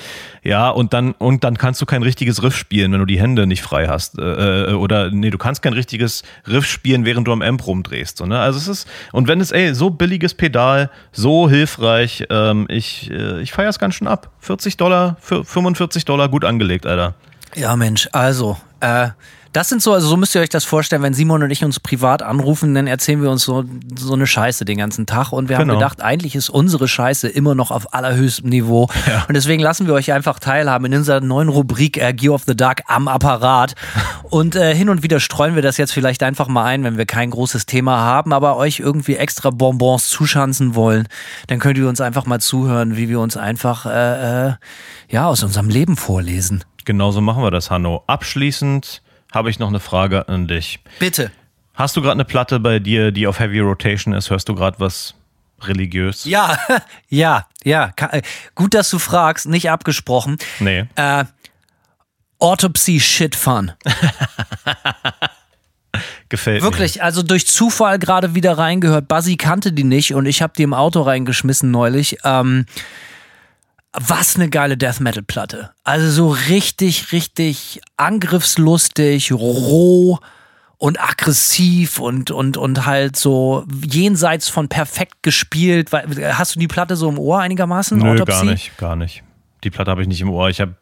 ja, und dann, und dann kannst du kein richtiges Riff spielen, wenn du die Hände nicht frei hast, äh, äh, oder, nee, du kannst kein richtiges Riff spielen, während du am Amp rumdrehst, so, ne? Also es ist, und wenn es, ey, so billiges Pedal, so hilfreich, ähm, ich, äh, ich feiere es ganz schön ab. 40 Dollar, für 45 Dollar gut angelegt, Alter. Ja, Mensch, also, äh, das sind so, also so müsst ihr euch das vorstellen, wenn Simon und ich uns privat anrufen, dann erzählen wir uns so, so eine Scheiße den ganzen Tag. Und wir haben Genau. gedacht, eigentlich ist unsere Scheiße immer noch auf allerhöchstem Niveau. Und deswegen lassen wir euch einfach teilhaben in unserer neuen Rubrik äh, Gear of the Dark am Apparat. Und äh, hin und wieder streuen wir das jetzt vielleicht einfach mal ein, wenn wir kein großes Thema haben, aber euch irgendwie extra Bonbons zuschanzen wollen, dann könnt ihr uns einfach mal zuhören, wie wir uns einfach äh, äh, ja aus unserem Leben vorlesen. Genauso machen wir das, Hanno. Abschließend habe ich noch eine Frage an dich. Bitte. Hast du gerade eine Platte bei dir, die auf Heavy Rotation ist? Hörst du gerade was religiös? Ja, ja, ja. Äh, Gut, dass du fragst, nicht abgesprochen. Nee. Äh, Autopsy Shit Fun. Gefällt Wirklich, also durch Zufall gerade wieder reingehört. Buzzy kannte die nicht und ich habe die im Auto reingeschmissen neulich. Ähm, was eine geile Death Metal Platte. Also so richtig, richtig angriffslustig, roh und aggressiv und, und, und halt so jenseits von perfekt gespielt. Hast du die Platte so im Ohr einigermaßen? Nö, gar nicht, gar nicht. Die Platte habe ich nicht im Ohr. Ich habe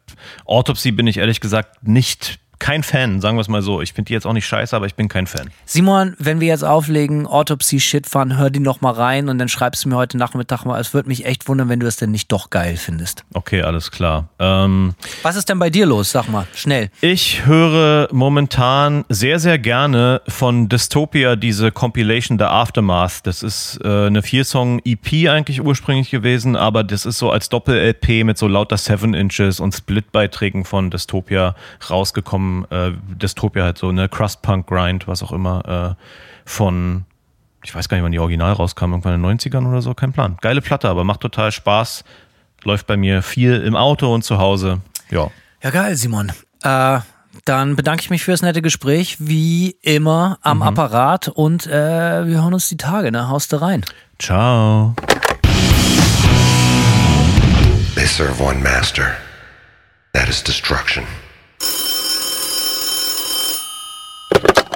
Autopsy bin ich ehrlich gesagt nicht kein Fan, sagen wir es mal so. Ich finde die jetzt auch nicht scheiße, aber ich bin kein Fan. Simon, wenn wir jetzt auflegen, Autopsy Shit Fun, hör die noch mal rein und dann schreibst du mir heute Nachmittag mal. Es würde mich echt wundern, wenn du es denn nicht doch geil findest. Okay, alles klar. Ähm, Was ist denn bei dir los? Sag mal, schnell. Ich höre momentan sehr, sehr gerne von Dystopia diese Compilation The Aftermath. Das ist äh, eine Vier-Song-EP eigentlich ursprünglich gewesen, aber das ist so als Doppel-LP mit so lauter Seven Inches und Split-Beiträgen von Dystopia rausgekommen. Äh, Dystopia halt so, ne? Crust Punk Grind, was auch immer, äh, von ich weiß gar nicht, wann die Original rauskam, irgendwann in den 90ern oder so, kein Plan. Geile Platte, aber macht total Spaß. Läuft bei mir viel im Auto und zu Hause. Ja. Ja, geil, Simon. Äh, dann bedanke ich mich für das nette Gespräch, wie immer am Apparat und äh, wir hören uns die Tage, ne? Haust du rein. Ciao. They serve one master. That is destruction.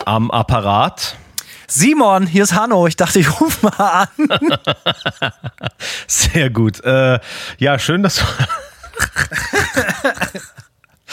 Am Apparat. Simon, hier ist Hanno. Ich dachte, ich rufe mal an. Sehr gut. Äh, ja, schön, dass du.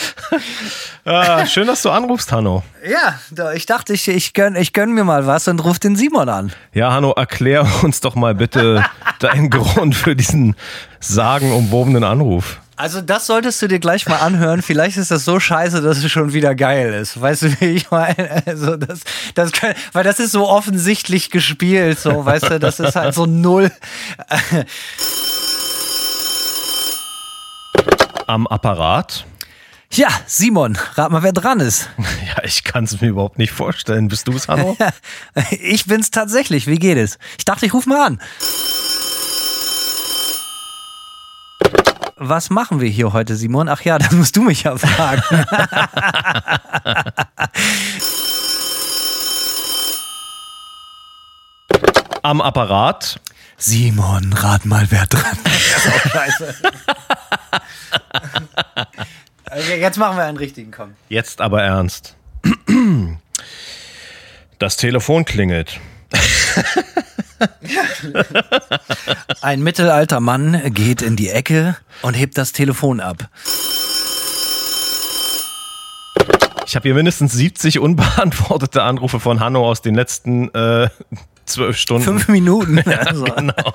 ah, schön, dass du anrufst, Hanno. Ja, ich dachte, ich, ich, gönn, ich gönn mir mal was und ruf den Simon an. Ja, Hanno, erklär uns doch mal bitte deinen Grund für diesen sagenumwobenen Anruf. Also das solltest du dir gleich mal anhören. Vielleicht ist das so scheiße, dass es schon wieder geil ist. Weißt du, wie ich meine? Also das, das weil das ist so offensichtlich gespielt, so, weißt du, das ist halt so null. Am Apparat? Ja, Simon, rat mal, wer dran ist. Ja, ich kann es mir überhaupt nicht vorstellen. Bist du es, Hanno? Ich bin's tatsächlich. Wie geht es? Ich dachte, ich ruf mal an. Was machen wir hier heute, Simon? Ach ja, das musst du mich ja fragen. Am Apparat. Simon, rat mal, wer dran ist. Oh, scheiße. Jetzt machen wir einen richtigen, komm. Jetzt aber ernst. Das Telefon klingelt. Ein mittelalter Mann geht in die Ecke und hebt das Telefon ab. Ich habe hier mindestens 70 unbeantwortete Anrufe von Hanno aus den letzten äh, zwölf Stunden. Fünf Minuten. Also. Genau.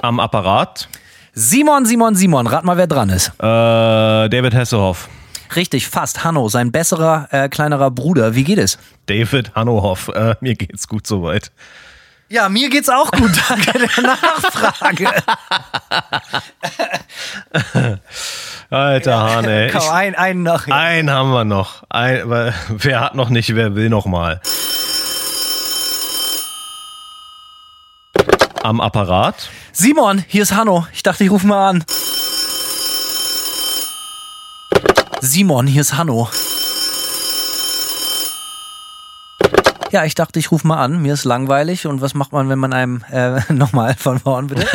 Am Apparat. Simon, Simon, Simon, rat mal, wer dran ist. Äh, David Hasselhoff. Richtig, fast. Hanno, sein besserer, äh, kleinerer Bruder. Wie geht es? David Hannohoff. Äh, mir geht's gut soweit. Ja, mir geht's auch gut. Danke der Nachfrage. Alter Hahn, ey. Komm, ein, einen noch. einen haben wir noch. Ein, wer hat noch nicht, wer will noch mal. Am Apparat. Simon, hier ist Hanno. Ich dachte, ich rufe mal an. Simon, hier ist Hanno. Ja, ich dachte, ich rufe mal an. Mir ist langweilig. Und was macht man, wenn man einem äh, nochmal von vorn bitte?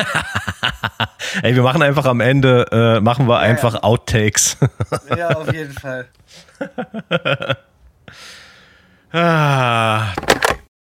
Ey, wir machen einfach am Ende, äh, machen wir einfach Outtakes. ja, auf jeden Fall. ah,